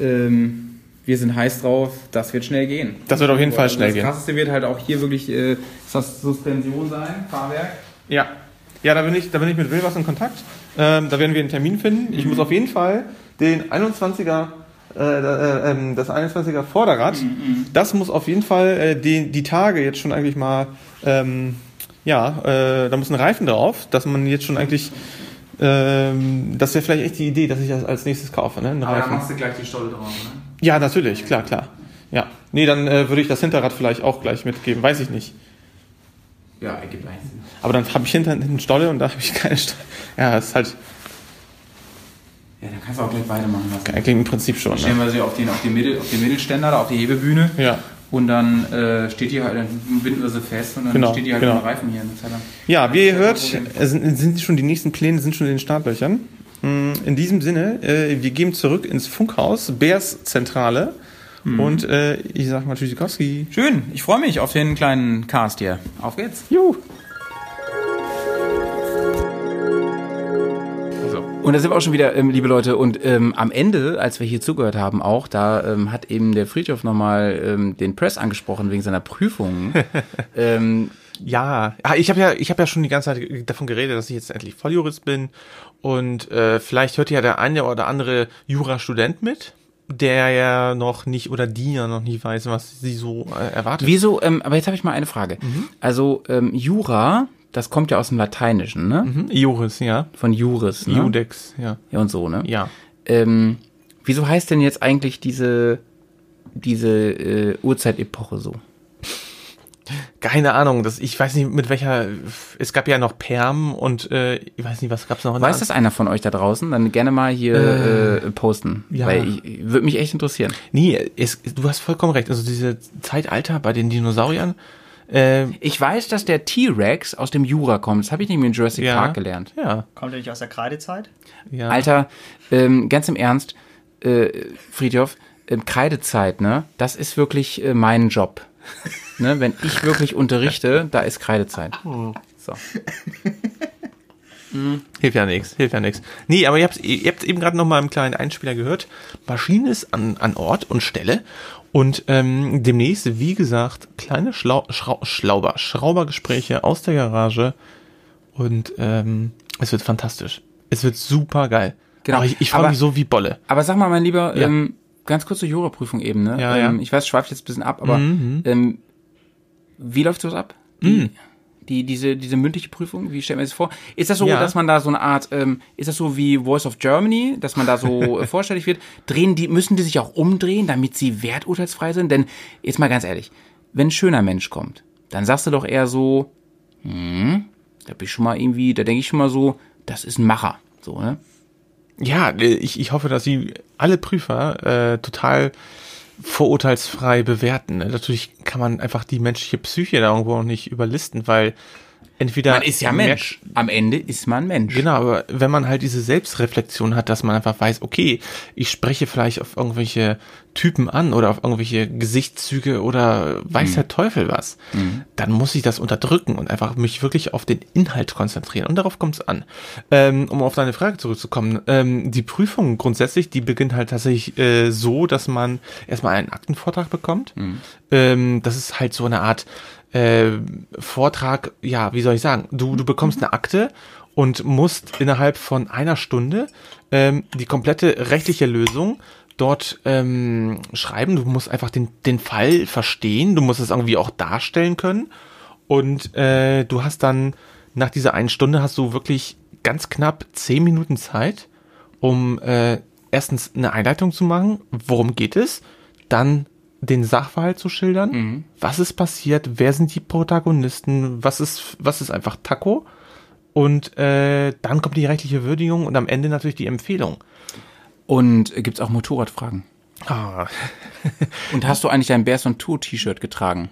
Ähm, wir sind heiß drauf, das wird schnell gehen. Das wird auf jeden Fall schnell das gehen. krasseste wird halt auch hier wirklich äh, das Suspension sein, Fahrwerk. Ja. Ja, da bin ich, da bin ich mit Wilwas in Kontakt. Ähm, da werden wir einen Termin finden. Ich muss auf jeden Fall den 21er, äh, äh, ähm, das 21er Vorderrad, das muss auf jeden Fall äh, die, die Tage jetzt schon eigentlich mal, ähm, ja, da muss ein Reifen drauf, dass man jetzt schon eigentlich, ähm, das wäre vielleicht echt die Idee, dass ich das als nächstes kaufe, ne? Einen Reifen. du gleich die Stolle drauf, ne? Ja, natürlich, klar, klar. Ja. Nee, dann würde ich das Hinterrad vielleicht auch gleich mitgeben, weiß ich nicht. Ja, ergibt eigentlich Sinn. Aber dann habe ich hinter hinten Stolle und da habe ich keine Stolle. Ja, das ist halt, Ja, dann kannst du auch gleich weitermachen lassen. klingt im Prinzip schon. Stellen Ne? wir sie auf den, auf den, Mittel, auf den Mittelständer, auf die Hebebühne. Ja. Und dann äh, steht die halt, dann binden wir sie fest und dann Genau, steht die halt genau. dem Reifen hier. eine Zeit lang. Ja, wie ihr hört, es sind, sind schon die nächsten Pläne sind schon in den Startlöchern. Mm, In diesem Sinne, äh, wir gehen zurück ins Funkhaus, Bears Zentrale. Und äh, ich sag mal Tschüssikowski. Schön, ich freue mich auf den kleinen Cast hier. Auf geht's. Juhu. Und da sind wir auch schon wieder, ähm, liebe Leute. Und ähm, am Ende, als wir hier zugehört haben, auch, da ähm, hat eben der Friedhof nochmal ähm, den Press angesprochen wegen seiner Prüfung. ähm, Ja, ah, ich habe ja, ich habe ja schon die ganze Zeit davon geredet, dass ich jetzt endlich Volljurist bin und äh, vielleicht hört ja der eine oder andere Jurastudent mit, der ja noch nicht oder die ja noch nicht weiß, was sie so äh, erwartet. wieso, ähm, aber jetzt habe ich mal eine Frage. Also ähm, Jura, das kommt ja aus dem Lateinischen, ne? Mhm. Juris, ja. Von Juris, ne? Judex, ja. Ja und so, ne? Ja. Ähm, wieso heißt denn jetzt eigentlich diese, diese äh, Urzeitepoche so? Keine Ahnung, das, ich weiß nicht mit welcher, es gab ja noch Perm und äh, ich weiß nicht, was gab's noch? in Weiß das einer von euch da draußen? Dann gerne mal hier äh, posten. ja. Weil ich, ich würde mich echt interessieren. Nee, es, du hast vollkommen recht. Also diese Zeitalter bei den Dinosauriern, äh, Ich weiß, dass der T-Rex aus dem Jura kommt. Das habe ich nämlich in Jurassic ja, Park gelernt. Ja, Kommt der nicht aus der Kreidezeit? ja. Alter, ähm, ganz im Ernst, äh, Friedhof, ähm, Kreidezeit, ne? Das ist wirklich äh, mein Job. ne? Wenn ich wirklich unterrichte, da ist Kreidezeit. So. Hilft ja nichts, hilft ja nichts. Nee, aber ihr habt ihr habt eben gerade noch mal im kleinen Einspieler gehört. Maschine ist an, an Ort und Stelle Und ähm, demnächst, wie gesagt, kleine Schlau Schrau Schlauber, Schraubergespräche aus der Garage. Und ähm, es wird fantastisch. Es wird super geil. Genau. Aber ich, ich freue mich so wie Bolle. Aber sag mal, mein Lieber, Ja. ähm, ganz kurz zur Juraprüfung eben, ne? Ja, ja. ähm, Ich weiß, schweift jetzt ein bisschen ab, aber Mhm, ähm, wie läuft sowas ab? Die, die, diese, diese mündliche Prüfung, wie stellt man sich das vor? Ist das so, Ja. dass man da so eine Art, ähm, ist das so wie Voice of Germany, dass man da so äh, vorstellig wird? Drehen die, müssen die sich auch umdrehen, damit sie werturteilsfrei sind? Denn, jetzt mal ganz ehrlich, wenn ein schöner Mensch kommt, dann sagst du doch eher so, hm, da bin ich schon mal irgendwie, da denke ich schon mal so, das ist ein Macher. So, ne? Ja, äh, ich, ich hoffe, dass sie alle Prüfer äh, total vorurteilsfrei bewerten. ne? Natürlich kann man einfach die menschliche Psyche da irgendwo noch nicht überlisten, weil entweder Man ist ja Mensch. Am Ende ist man Mensch. Genau, aber wenn man halt diese Selbstreflexion hat, dass man einfach weiß, okay, ich spreche vielleicht auf irgendwelche Typen an oder auf irgendwelche Gesichtszüge oder weiß der Teufel was, dann muss ich das unterdrücken und einfach mich wirklich auf den Inhalt konzentrieren. Und darauf kommt es an. Ähm, um auf deine Frage zurückzukommen, ähm, die Prüfung grundsätzlich, die beginnt halt tatsächlich äh, so, dass man erstmal einen Aktenvortrag bekommt. Ähm, das ist halt so eine Art äh, Vortrag, ja, wie soll ich sagen, du, du bekommst eine Akte und musst innerhalb von einer Stunde ähm, die komplette rechtliche Lösung dort ähm, schreiben. Du musst einfach den, den Fall verstehen, du musst es irgendwie auch darstellen können. Und äh, du hast dann nach dieser einen Stunde hast du wirklich ganz knapp zehn Minuten Zeit, um äh, erstens eine Einleitung zu machen, worum geht es, dann den Sachverhalt zu schildern, was ist passiert, wer sind die Protagonisten, was ist, was ist einfach Taco? Und äh, dann kommt die rechtliche Würdigung und am Ende natürlich die Empfehlung. Und gibt's auch Motorradfragen? Ah, Und hast du eigentlich dein Bears on Tour T-Shirt getragen?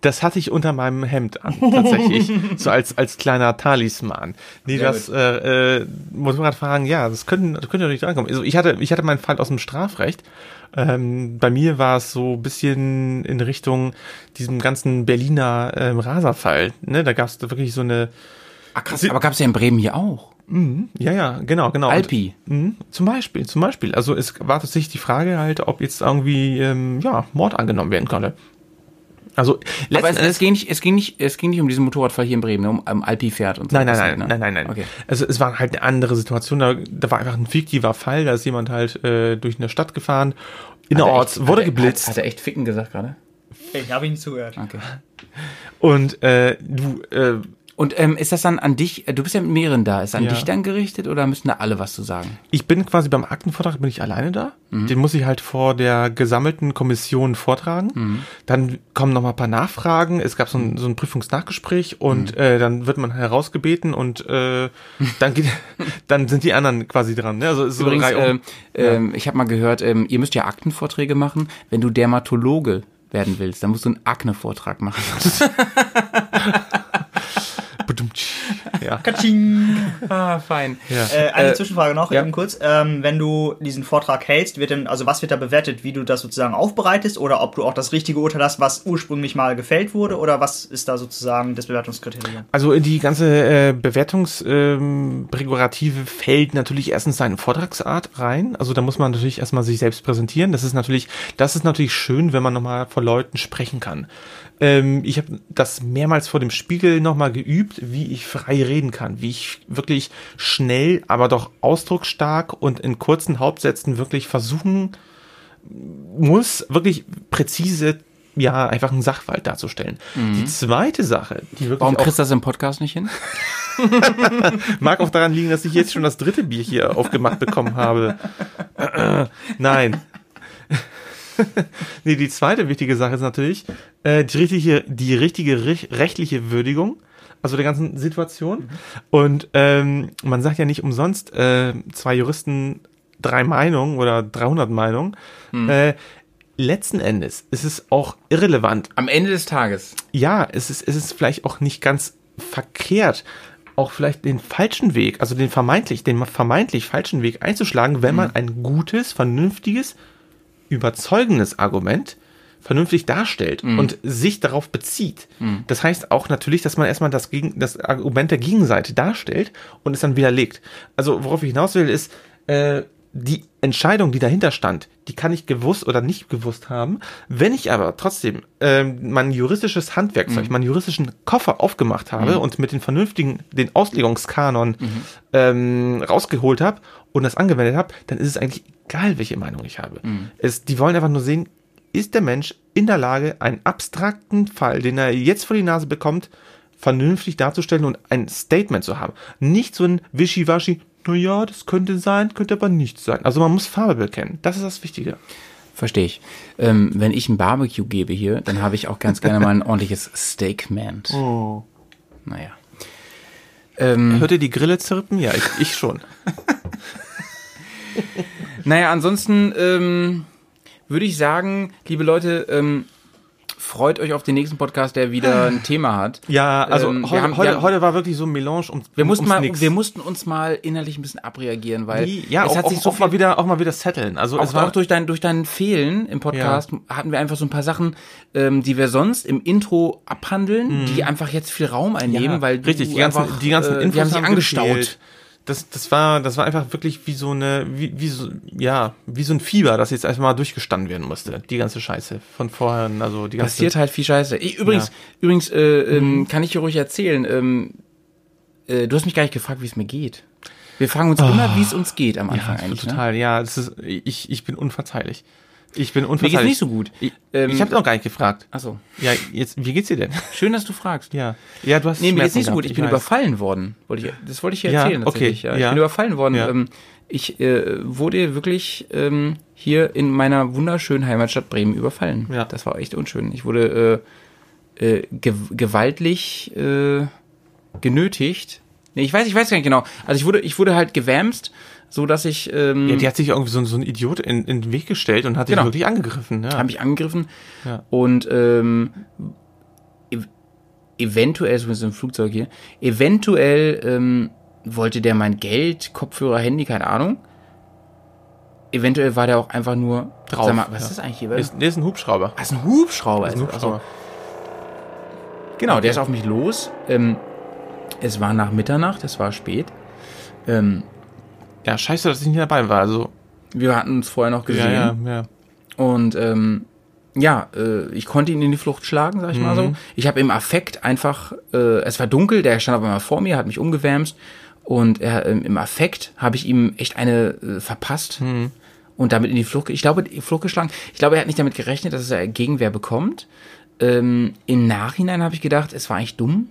das hatte ich unter meinem Hemd an, tatsächlich. so als, als kleiner Talisman. Nee, Sehr das äh, äh, Motorradfahren, ja, das könnte, das könnte natürlich drankommen. Also ich hatte, ich hatte meinen Fall aus dem Strafrecht. Ähm, bei mir war es so ein bisschen in Richtung diesem ganzen Berliner ähm, Raserfall. Ne? Da gab es wirklich so eine. Ah, krass. Aber gab's ja in Bremen hier auch. Ja, ja, genau, genau. Und- Alpi. Mhm, zum Beispiel, zum Beispiel. Also es war tatsächlich die Frage halt, ob jetzt irgendwie ähm, ja, Mord angenommen werden konnte. Also Aber es, es, ging nicht, es, ging nicht, es ging nicht um diesen Motorradfall hier in Bremen, ne? um, um Alpi-Pferd und so. Nein, nein, nein, ne? nein, nein, nein. Okay. Also es war halt eine andere Situation. Da, da war einfach ein fiktiver Fall. Da ist jemand halt äh, durch eine Stadt gefahren. Innerorts er wurde hat er- geblitzt. Hat, hat er echt ficken gesagt gerade? Ich habe ihn zugehört. Okay. und äh, du, äh, Und ähm, ist das dann an dich, äh, du bist ja mit mehreren da, ist an Ja. dich dann gerichtet oder müssen da alle was zu sagen? ich bin quasi beim Aktenvortrag bin ich alleine da. Mhm. Den muss ich halt vor der gesammelten Kommission vortragen. Mhm. Dann kommen noch mal ein paar Nachfragen. Es gab so ein, so ein Prüfungsnachgespräch und Mhm. äh, dann wird man herausgebeten und äh, dann geht, dann sind die anderen quasi dran. Ne? Also so Übrigens, um. ähm, ähm, ich habe mal gehört, ähm, ihr müsst ja Aktenvorträge machen. Wenn du Dermatologe werden willst, dann musst du einen Akne-Vortrag machen. Ja. Katsching. ah, fein. ja. Äh, eine Äh, Zwischenfrage noch, ja. eben kurz. Ähm, wenn du diesen Vortrag hältst, wird denn, also was wird da bewertet, wie du das sozusagen aufbereitest oder ob du auch das richtige Urteil hast, was ursprünglich mal gefällt wurde oder was ist da sozusagen das Bewertungskriterium? Also in die ganze äh, Bewertungsprärogative ähm, fällt natürlich erstens seine Vortragsart rein. Also da muss man natürlich erstmal sich selbst präsentieren. Das ist natürlich, das ist natürlich schön, wenn man nochmal vor Leuten sprechen kann. Ähm, ich habe das mehrmals vor dem Spiegel nochmal geübt, wie ich frei reden kann, wie ich wirklich schnell, aber doch ausdrucksstark und in kurzen Hauptsätzen wirklich versuchen muss, wirklich präzise ja, einfach einen Sachverhalt darzustellen. Die zweite Sache, die wirklich Warum kriegst du das im Podcast nicht hin? Mag auch daran liegen, dass ich jetzt schon das dritte Bier hier aufgemacht bekommen habe. Nein. nee, die zweite wichtige Sache ist natürlich äh, die richtige, die richtige rech- rechtliche Würdigung, also der ganzen Situation. Und ähm, man sagt ja nicht umsonst, äh, zwei Juristen, drei Meinungen oder 300 Meinungen. Äh, letzten Endes ist es auch irrelevant, Am Ende des Tages. ja, es ist, es ist vielleicht auch nicht ganz verkehrt, auch vielleicht den falschen Weg, also den vermeintlich, den vermeintlich falschen Weg einzuschlagen, wenn man ein gutes, vernünftiges, überzeugendes Argument vernünftig darstellt und sich darauf bezieht. Das heißt auch natürlich, dass man erstmal das, Gegen das Argument der Gegenseite darstellt und es dann widerlegt. Also worauf ich hinaus will, ist, äh, die Entscheidung, die dahinter stand, die kann ich gewusst oder nicht gewusst haben. Wenn ich aber trotzdem ähm, mein juristisches Handwerkzeug, meinen juristischen Koffer aufgemacht habe und mit den vernünftigen, den Auslegungskanon ähm, rausgeholt habe und das angewendet habe, dann ist es eigentlich egal, welche Meinung ich habe. Es, die wollen einfach nur sehen, ist der Mensch in der Lage, einen abstrakten Fall, den er jetzt vor die Nase bekommt, vernünftig darzustellen und ein Statement zu haben. Nicht so ein Wischiwaschi, na ja, das könnte sein, könnte aber nicht sein. Also man muss Farbe bekennen. Das ist das Wichtige. Verstehe ich. Ähm, wenn ich ein Barbecue gebe hier, dann habe ich auch ganz gerne mal ein ordentliches Steakmant. Oh. Naja. Ähm, Hört ihr die Grille zirpen? Ja, ich, ich schon. naja, ansonsten ähm, würde ich sagen, liebe Leute, ähm, freut euch auf den nächsten Podcast, der wieder ein Thema hat. Ja, also Ähm, heute, haben- heute, haben- heute war wirklich so ein Melange um Wir mussten, mal, Nix. wir mussten uns mal innerlich ein bisschen abreagieren, weil ja, es auch, hat sich auch, so auch mal wieder auch mal wieder setteln. Also auch, es war auch durch dein durch dein Fehlen im Podcast hatten wir einfach so ein paar Sachen, ähm, die wir sonst im Intro abhandeln, die einfach jetzt viel Raum einnehmen, Mhm. Ja, weil richtig, die ganzen, die ganzen äh, Infos die haben sich angestaut. gefehlt. Das, das war, das war einfach wirklich wie so eine, wie, wie so, ja, wie so ein Fieber, das jetzt erstmal durchgestanden werden musste. Die ganze Scheiße von vorher, also die ganze. Passiert halt viel Scheiße. Ich, übrigens, Ja. Mhm. übrigens äh, ähm, kann ich dir ruhig erzählen. Ähm, äh, du hast mich gar nicht gefragt, wie es mir geht. Wir fragen uns immer, wie es uns geht am Oh. ja, Anfang eigentlich. Ne? total, ja, das ist, ich, ich bin unverzeihlich. Ich bin Mir unverzeihlich. geht's nicht so gut. Ich, Ähm, ich habe noch gar nicht gefragt. Achso. Ja, jetzt, wie geht's dir denn? Schön, dass du fragst. Ja, ja, du hast Nee, mir geht's Schmerzen nicht so gut. gehabt, Ich bin weiß. überfallen worden. Wollte ich, das wollte ich dir Ja, erzählen. okay, tatsächlich. Ja, ich ja. bin überfallen worden. Ja. Ähm, ich äh, wurde wirklich ähm, hier in meiner wunderschönen Heimatstadt Bremen überfallen. Ja. Das war echt unschön. Ich wurde äh, äh, ge gewaltlich äh, genötigt. Nee, ich weiß, ich weiß gar nicht genau. Also ich wurde, ich wurde halt gewämst, so dass ich ähm, Ja, die hat sich irgendwie so, so ein Idiot in, in den Weg gestellt und hat dich Genau. wirklich angegriffen. Ja. habe ich angegriffen Ja. und ähm, ev eventuell, zumindest im Flugzeug hier, eventuell ähm, wollte der mein Geld, Kopfhörer, Handy, keine Ahnung. Eventuell war der auch einfach nur Drauf, Sag mal, was ja. ist das eigentlich hier? Der ist, der ist ein Hubschrauber. Was ein Hubschrauber Das ist. ist ein Hubschrauber. Achso. Genau, der ist auf mich los. Ähm, es war nach Mitternacht, es war spät. Ähm, Ja, scheiße, dass ich nicht dabei war. Also, wir hatten uns vorher noch gesehen. ja, ja, ja. Und ähm, ja, äh, ich konnte ihn in die Flucht schlagen, sag ich mal Mhm. so. Ich habe im Affekt einfach, äh, es war dunkel, der stand auf einmal vor mir, hat mich umgewärmt und er, ähm, im Affekt habe ich ihm echt eine äh, verpasst Mhm. und damit in die Flucht, ich glaube, die Flucht geschlagen. Ich glaube, er hat nicht damit gerechnet, dass er Gegenwehr bekommt. Ähm, Im Nachhinein habe ich gedacht, es war eigentlich dumm.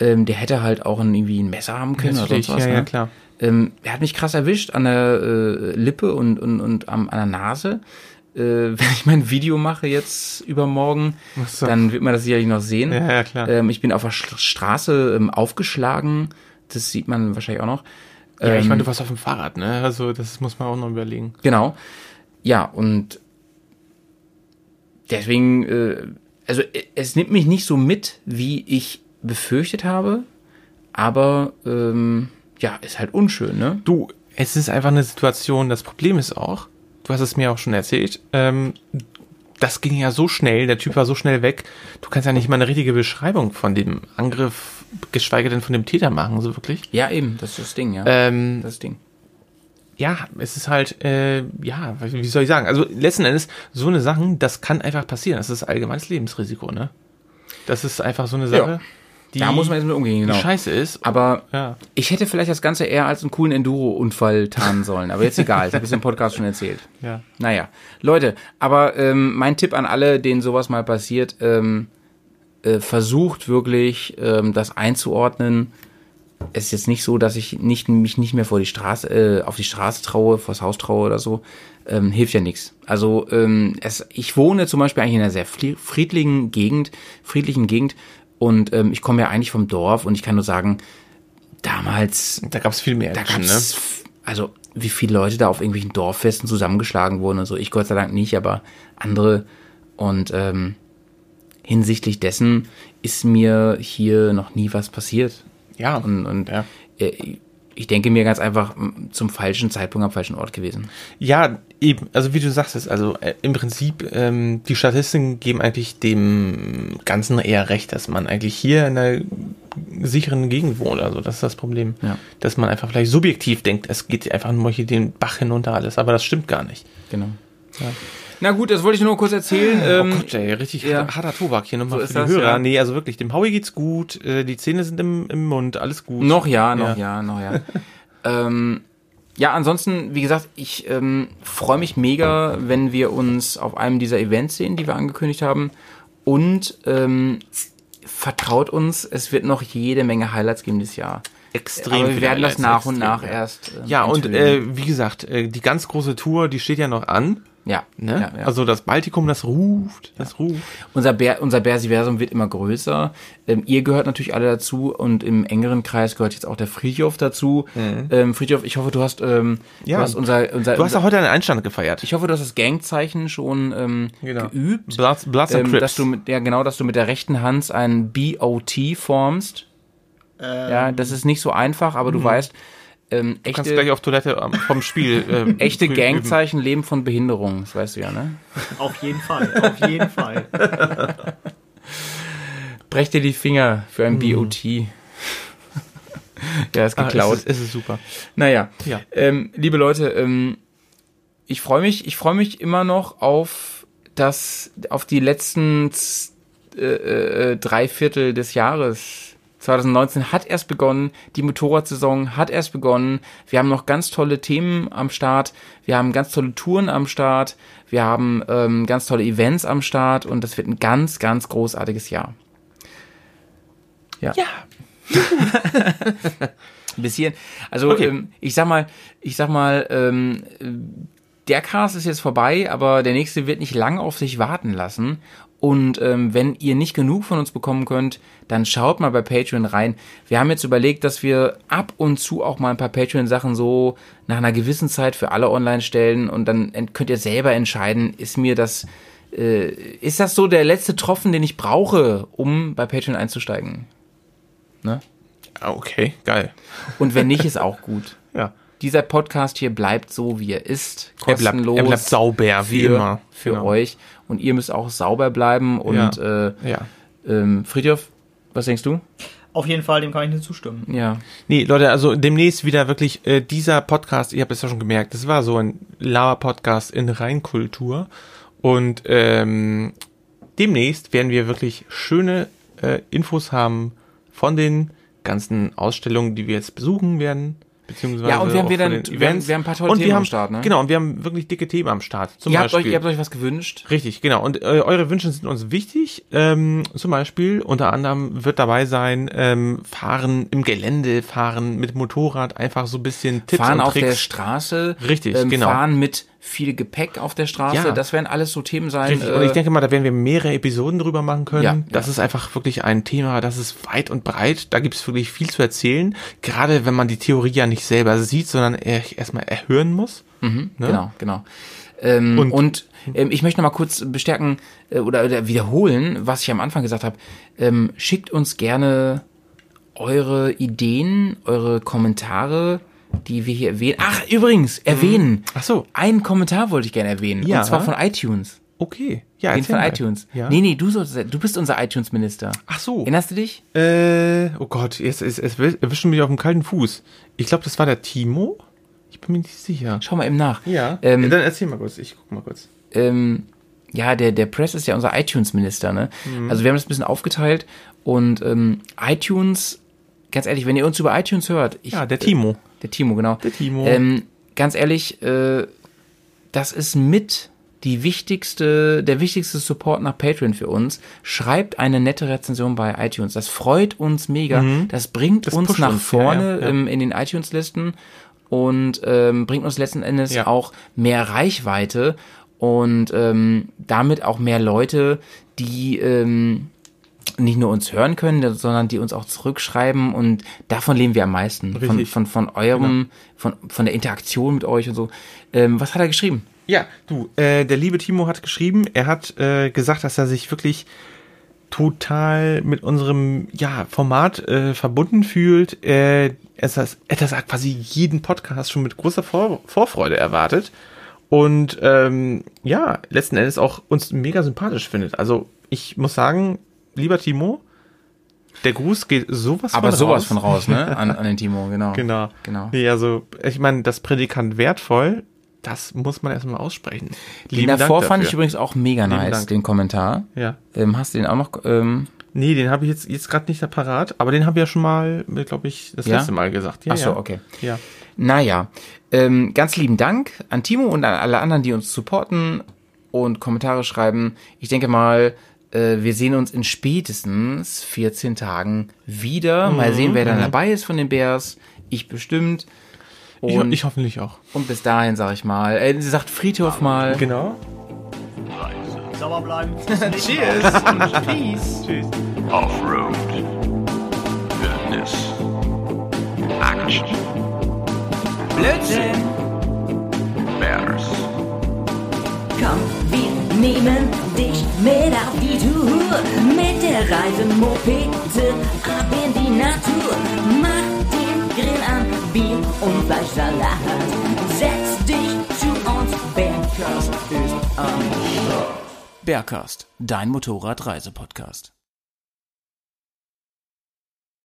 Ähm, der hätte halt auch ein, irgendwie ein Messer haben können oder Natürlich, sonst was. ja, ne? ja, klar. Ähm, er hat mich krass erwischt an der äh, Lippe und, und, und am, an der Nase. Äh, wenn ich mein Video mache jetzt übermorgen, so. dann wird man das sicherlich noch sehen. Ja, ja, klar. Ähm, ich bin auf der Straße ähm, aufgeschlagen. Das sieht man wahrscheinlich auch noch. Ja, ich Ähm, meine, du warst auf dem Fahrrad, ne? Also, das muss man auch noch überlegen. Genau. Ja, und deswegen, äh, also äh, es nimmt mich nicht so mit, wie ich befürchtet habe, aber ähm, ja, ist halt unschön, ne? Du, es ist einfach eine Situation, das Problem ist auch, du hast es mir auch schon erzählt, ähm, das ging ja so schnell, der Typ war so schnell weg, du kannst ja nicht mal eine richtige Beschreibung von dem Angriff, geschweige denn von dem Täter machen, so wirklich. Ja, eben, das ist das Ding, ja. Ähm, das Ding. ja, es ist halt, äh, ja, wie soll ich sagen, also letzten Endes, so eine Sachen, das kann einfach passieren, das ist allgemeines Lebensrisiko, ne? Das ist einfach so eine Sache, die, Da muss man jetzt mit umgehen, genau. scheiße ist. Aber ja. ich hätte vielleicht das Ganze eher als einen coolen Enduro-Unfall tarnen sollen. Aber jetzt egal, das habe ich im Podcast schon erzählt. Ja. Naja, Leute, aber ähm, mein Tipp an alle, denen sowas mal passiert, ähm, äh, versucht wirklich, ähm, das einzuordnen. Es ist jetzt nicht so, dass ich nicht, mich nicht mehr vor die Straße, äh, auf die Straße traue, vors Haus traue oder so. Ähm, hilft ja nichts. Also ähm, es, ich wohne zum Beispiel eigentlich in einer sehr fri- friedlichen Gegend, friedlichen Gegend und ähm, ich komme ja eigentlich vom Dorf und ich kann nur sagen, damals Da gab es viel mehr da gab's, f- also wie viele Leute da auf irgendwelchen Dorffesten zusammengeschlagen wurden und so. Ich Gott sei Dank nicht, aber andere. Und ähm, hinsichtlich dessen ist mir hier noch nie was passiert. Ja. Und, und Ja. äh, ich denke mir ganz einfach zum falschen Zeitpunkt am falschen Ort gewesen. Ja, eben, also wie du sagst, also äh, im Prinzip, ähm, die Statistiken geben eigentlich dem Ganzen eher recht, dass man eigentlich hier in einer sicheren Gegend wohnt. Also das ist das Problem. Ja. Dass man einfach vielleicht subjektiv denkt, es geht einfach nur hier den Bach hinunter alles, aber das stimmt gar nicht. Genau. Na gut, das wollte ich nur kurz erzählen. Ähm, oh Gott, ey, richtig ja. harter Tobak hier nochmal So für die das, Hörer. ja. Nee, also wirklich, dem Howie geht's gut, äh, die Zähne sind im, im Mund, alles gut. Noch ja, noch Ja. ja, noch ja. ähm, ja, ansonsten, wie gesagt, ich ähm, freue mich mega, wenn wir uns auf einem dieser Events sehen, die wir angekündigt haben. Und ähm, vertraut uns, es wird noch jede Menge Highlights geben dieses Jahr. Extrem Aber wir werden das nach und nach ja. erst. ähm, Ja, und enthüllen. äh, wie gesagt, äh, die ganz große Tour, die steht ja noch an. Ja, Ne? ja, ja. Also das Baltikum, das ruft, das ruft. Unser, Bär, unser Bärsiversum wird immer größer. Ähm, ihr gehört natürlich alle dazu und im engeren Kreis gehört jetzt auch der Friedhof dazu. Ähm, Friedhof, ich hoffe, du hast, ähm, Mhm. Ja. du hast unser, unser Du hast ja heute einen Einstand gefeiert. ich hoffe, du hast das Gangzeichen schon ähm, Genau. geübt. Bloods, Bloods and ähm, Crips. dass du mit, ja genau, dass du mit der rechten Hand ein BOT formst. ja, das ist nicht so einfach, aber du weißt, ähm, du kannst echte, gleich auf Toilette ähm, vom Spiel. ähm, echte. Gangzeichen leben von Behinderung, das weißt du ja, ne? Auf jeden Fall, auf jeden Fall. Brech dir die Finger für ein BOT. ja, ist Ah, geklaut. Es ist, es ist super. Naja, Ja. ähm, liebe Leute, ähm, ich freue mich, ich freue mich immer noch auf das, auf die letzten äh, äh, drei Viertel des Jahres. 2019 hat erst begonnen, die Motorradsaison hat erst begonnen. Wir haben noch ganz tolle Themen am Start. Wir haben ganz tolle Touren am Start. Wir haben ähm, ganz tolle Events am Start und das wird ein ganz, ganz großartiges Jahr. Ja. Ja. Bis hierhin. Also Okay. ähm, ich sag mal, ich sag mal, ähm, der Cast ist jetzt vorbei, aber der nächste wird nicht lang auf sich warten lassen. Und ähm, wenn ihr nicht genug von uns bekommen könnt, dann schaut mal bei Patreon rein. Wir haben jetzt überlegt, dass wir ab und zu auch mal ein paar Patreon-Sachen so nach einer gewissen Zeit für alle online stellen und dann könnt ihr selber entscheiden, ist mir das, äh, ist das so der letzte Tropfen, den ich brauche, um bei Patreon einzusteigen? Ne? Ah, Okay, geil. Und wenn nicht, ist auch gut. Ja. Dieser Podcast hier bleibt so, wie er ist. Er bleibt, Kostenlos. er bleibt sauber, wie für, immer. Für Genau. euch. Und ihr müsst auch sauber bleiben. Und Ja. äh, Ja. ähm, Friedhof, was denkst du? Auf jeden Fall, dem kann ich nur zustimmen. Ja. Nee, Leute, also demnächst wieder wirklich äh, dieser Podcast, ihr habt es ja schon gemerkt, das war so ein Lava-Podcast in Reinkultur. Und ähm, demnächst werden wir wirklich schöne äh, Infos haben von den ganzen Ausstellungen, die wir jetzt besuchen werden. Beziehungsweise Ja, und wir haben ein- den wir haben- wir haben ein paar tolle und Themen wir am haben, Start, ne? Genau, und wir haben wirklich dicke Themen am Start. Zum Ihr habt, Beispiel. euch, ihr habt euch was gewünscht. Richtig, genau. Und äh, eure Wünsche sind uns wichtig. Ähm, zum Beispiel, unter anderem wird dabei sein, ähm, fahren im Gelände, fahren mit Motorrad, einfach so ein bisschen Tipps fahren und auf der Tricks. Straße. Richtig, ähm, genau. Fahren mit viel Gepäck auf der Straße. Ja. Das werden alles so Themen sein. Äh, Und ich denke mal, da werden wir mehrere Episoden drüber machen können. Ja, das ja. ist einfach wirklich ein Thema, das ist weit und breit. Da gibt es wirklich viel zu erzählen. Gerade wenn man die Theorie ja nicht selber sieht, sondern erstmal erhören muss. ne? Genau, genau. Ähm, Und- und ähm, ich möchte noch mal kurz bestärken äh, oder, oder wiederholen, was ich am Anfang gesagt habe. Ähm, schickt uns gerne eure Ideen, eure Kommentare, die wir hier erwähnen. Ach, übrigens, erwähnen. Ach so. Einen Kommentar wollte ich gerne erwähnen. Ja. Und zwar von iTunes. Okay. Ja, Den von mal. iTunes. Ja. Nee, nee, du, sollst, du bist unser iTunes-Minister. Ach so. Erinnerst du dich? Äh, oh Gott, jetzt, jetzt, jetzt erwischen mich auf dem kalten Fuß. Ich glaube, das war der Timo. Ich bin mir nicht sicher. Schau mal eben nach. Ja. Ähm, Dann erzähl mal kurz. Ich guck mal kurz. ähm, ja, der, der Press ist ja unser iTunes-Minister, ne? Mhm. Also wir haben das ein bisschen aufgeteilt und ähm, iTunes, ganz ehrlich, wenn ihr uns über iTunes hört, ich, Ja, der Timo. Der Timo, genau. Der Timo. Ähm, ganz ehrlich, äh, das ist mit die wichtigste, der wichtigste Support nach Patreon für uns. Schreibt eine nette Rezension bei iTunes. Das freut uns mega. Das bringt Mhm. Das uns nach uns, vorne ja, ja. Ähm, in den iTunes-Listen und ähm, bringt uns letzten Endes Ja. auch mehr Reichweite und ähm, damit auch mehr Leute, die ähm, nicht nur uns hören können, sondern die uns auch zurückschreiben und davon leben wir am meisten. Von, Richtig. von, von eurem, von, von der Interaktion mit euch und so. Ähm, was hat er geschrieben? Ja, du, äh, der liebe Timo hat geschrieben, er hat äh, gesagt, dass er sich wirklich total mit unserem ja, Format äh, verbunden fühlt. Äh, es hat, etwas hat quasi jeden Podcast schon mit großer Vor Vorfreude erwartet. Und ähm, ja, letzten Endes auch uns mega sympathisch findet. Also ich muss sagen, lieber Timo, der Gruß geht sowas Aber von sowas raus. von raus, ne? An, an den Timo, genau. Genau. Genau. Nee, also ich meine, das Prädikant wertvoll, das muss man erstmal aussprechen. Den davor fand ich übrigens auch mega Lieben nice, Dank. den Kommentar. Ja. Ähm, hast du den auch noch? Ähm, Nee, den habe ich jetzt, jetzt gerade nicht parat, aber den haben wir ja schon mal, glaube ich, das Ja? letzte Mal gesagt. Ja, Ach so, ja. okay. Ja. Naja, ähm, ganz lieben Dank an Timo und an alle anderen, die uns supporten und Kommentare schreiben. Ich denke mal, äh, wir sehen uns in spätestens 14 Tagen wieder. Mal sehen, wer dann dabei ist von den Bears. Ich bestimmt. Ich, Und, ich hoffentlich auch. und bis dahin sag ich mal, äh, sie sagt Friedhof mal. Genau. Sauber bleiben. Cheers. Peace. Tschüss. Off-road. Wildnis. Action. Blödsinn. Bears. Komm, wir nehmen dich mit auf die Tour. Mit der Reisemopete ab in die Natur. Mach den Grill an, Bier und Fleischsalat. Setz dich zu uns, Bergkast ist am Bergcast, dein Motorradreisepodcast.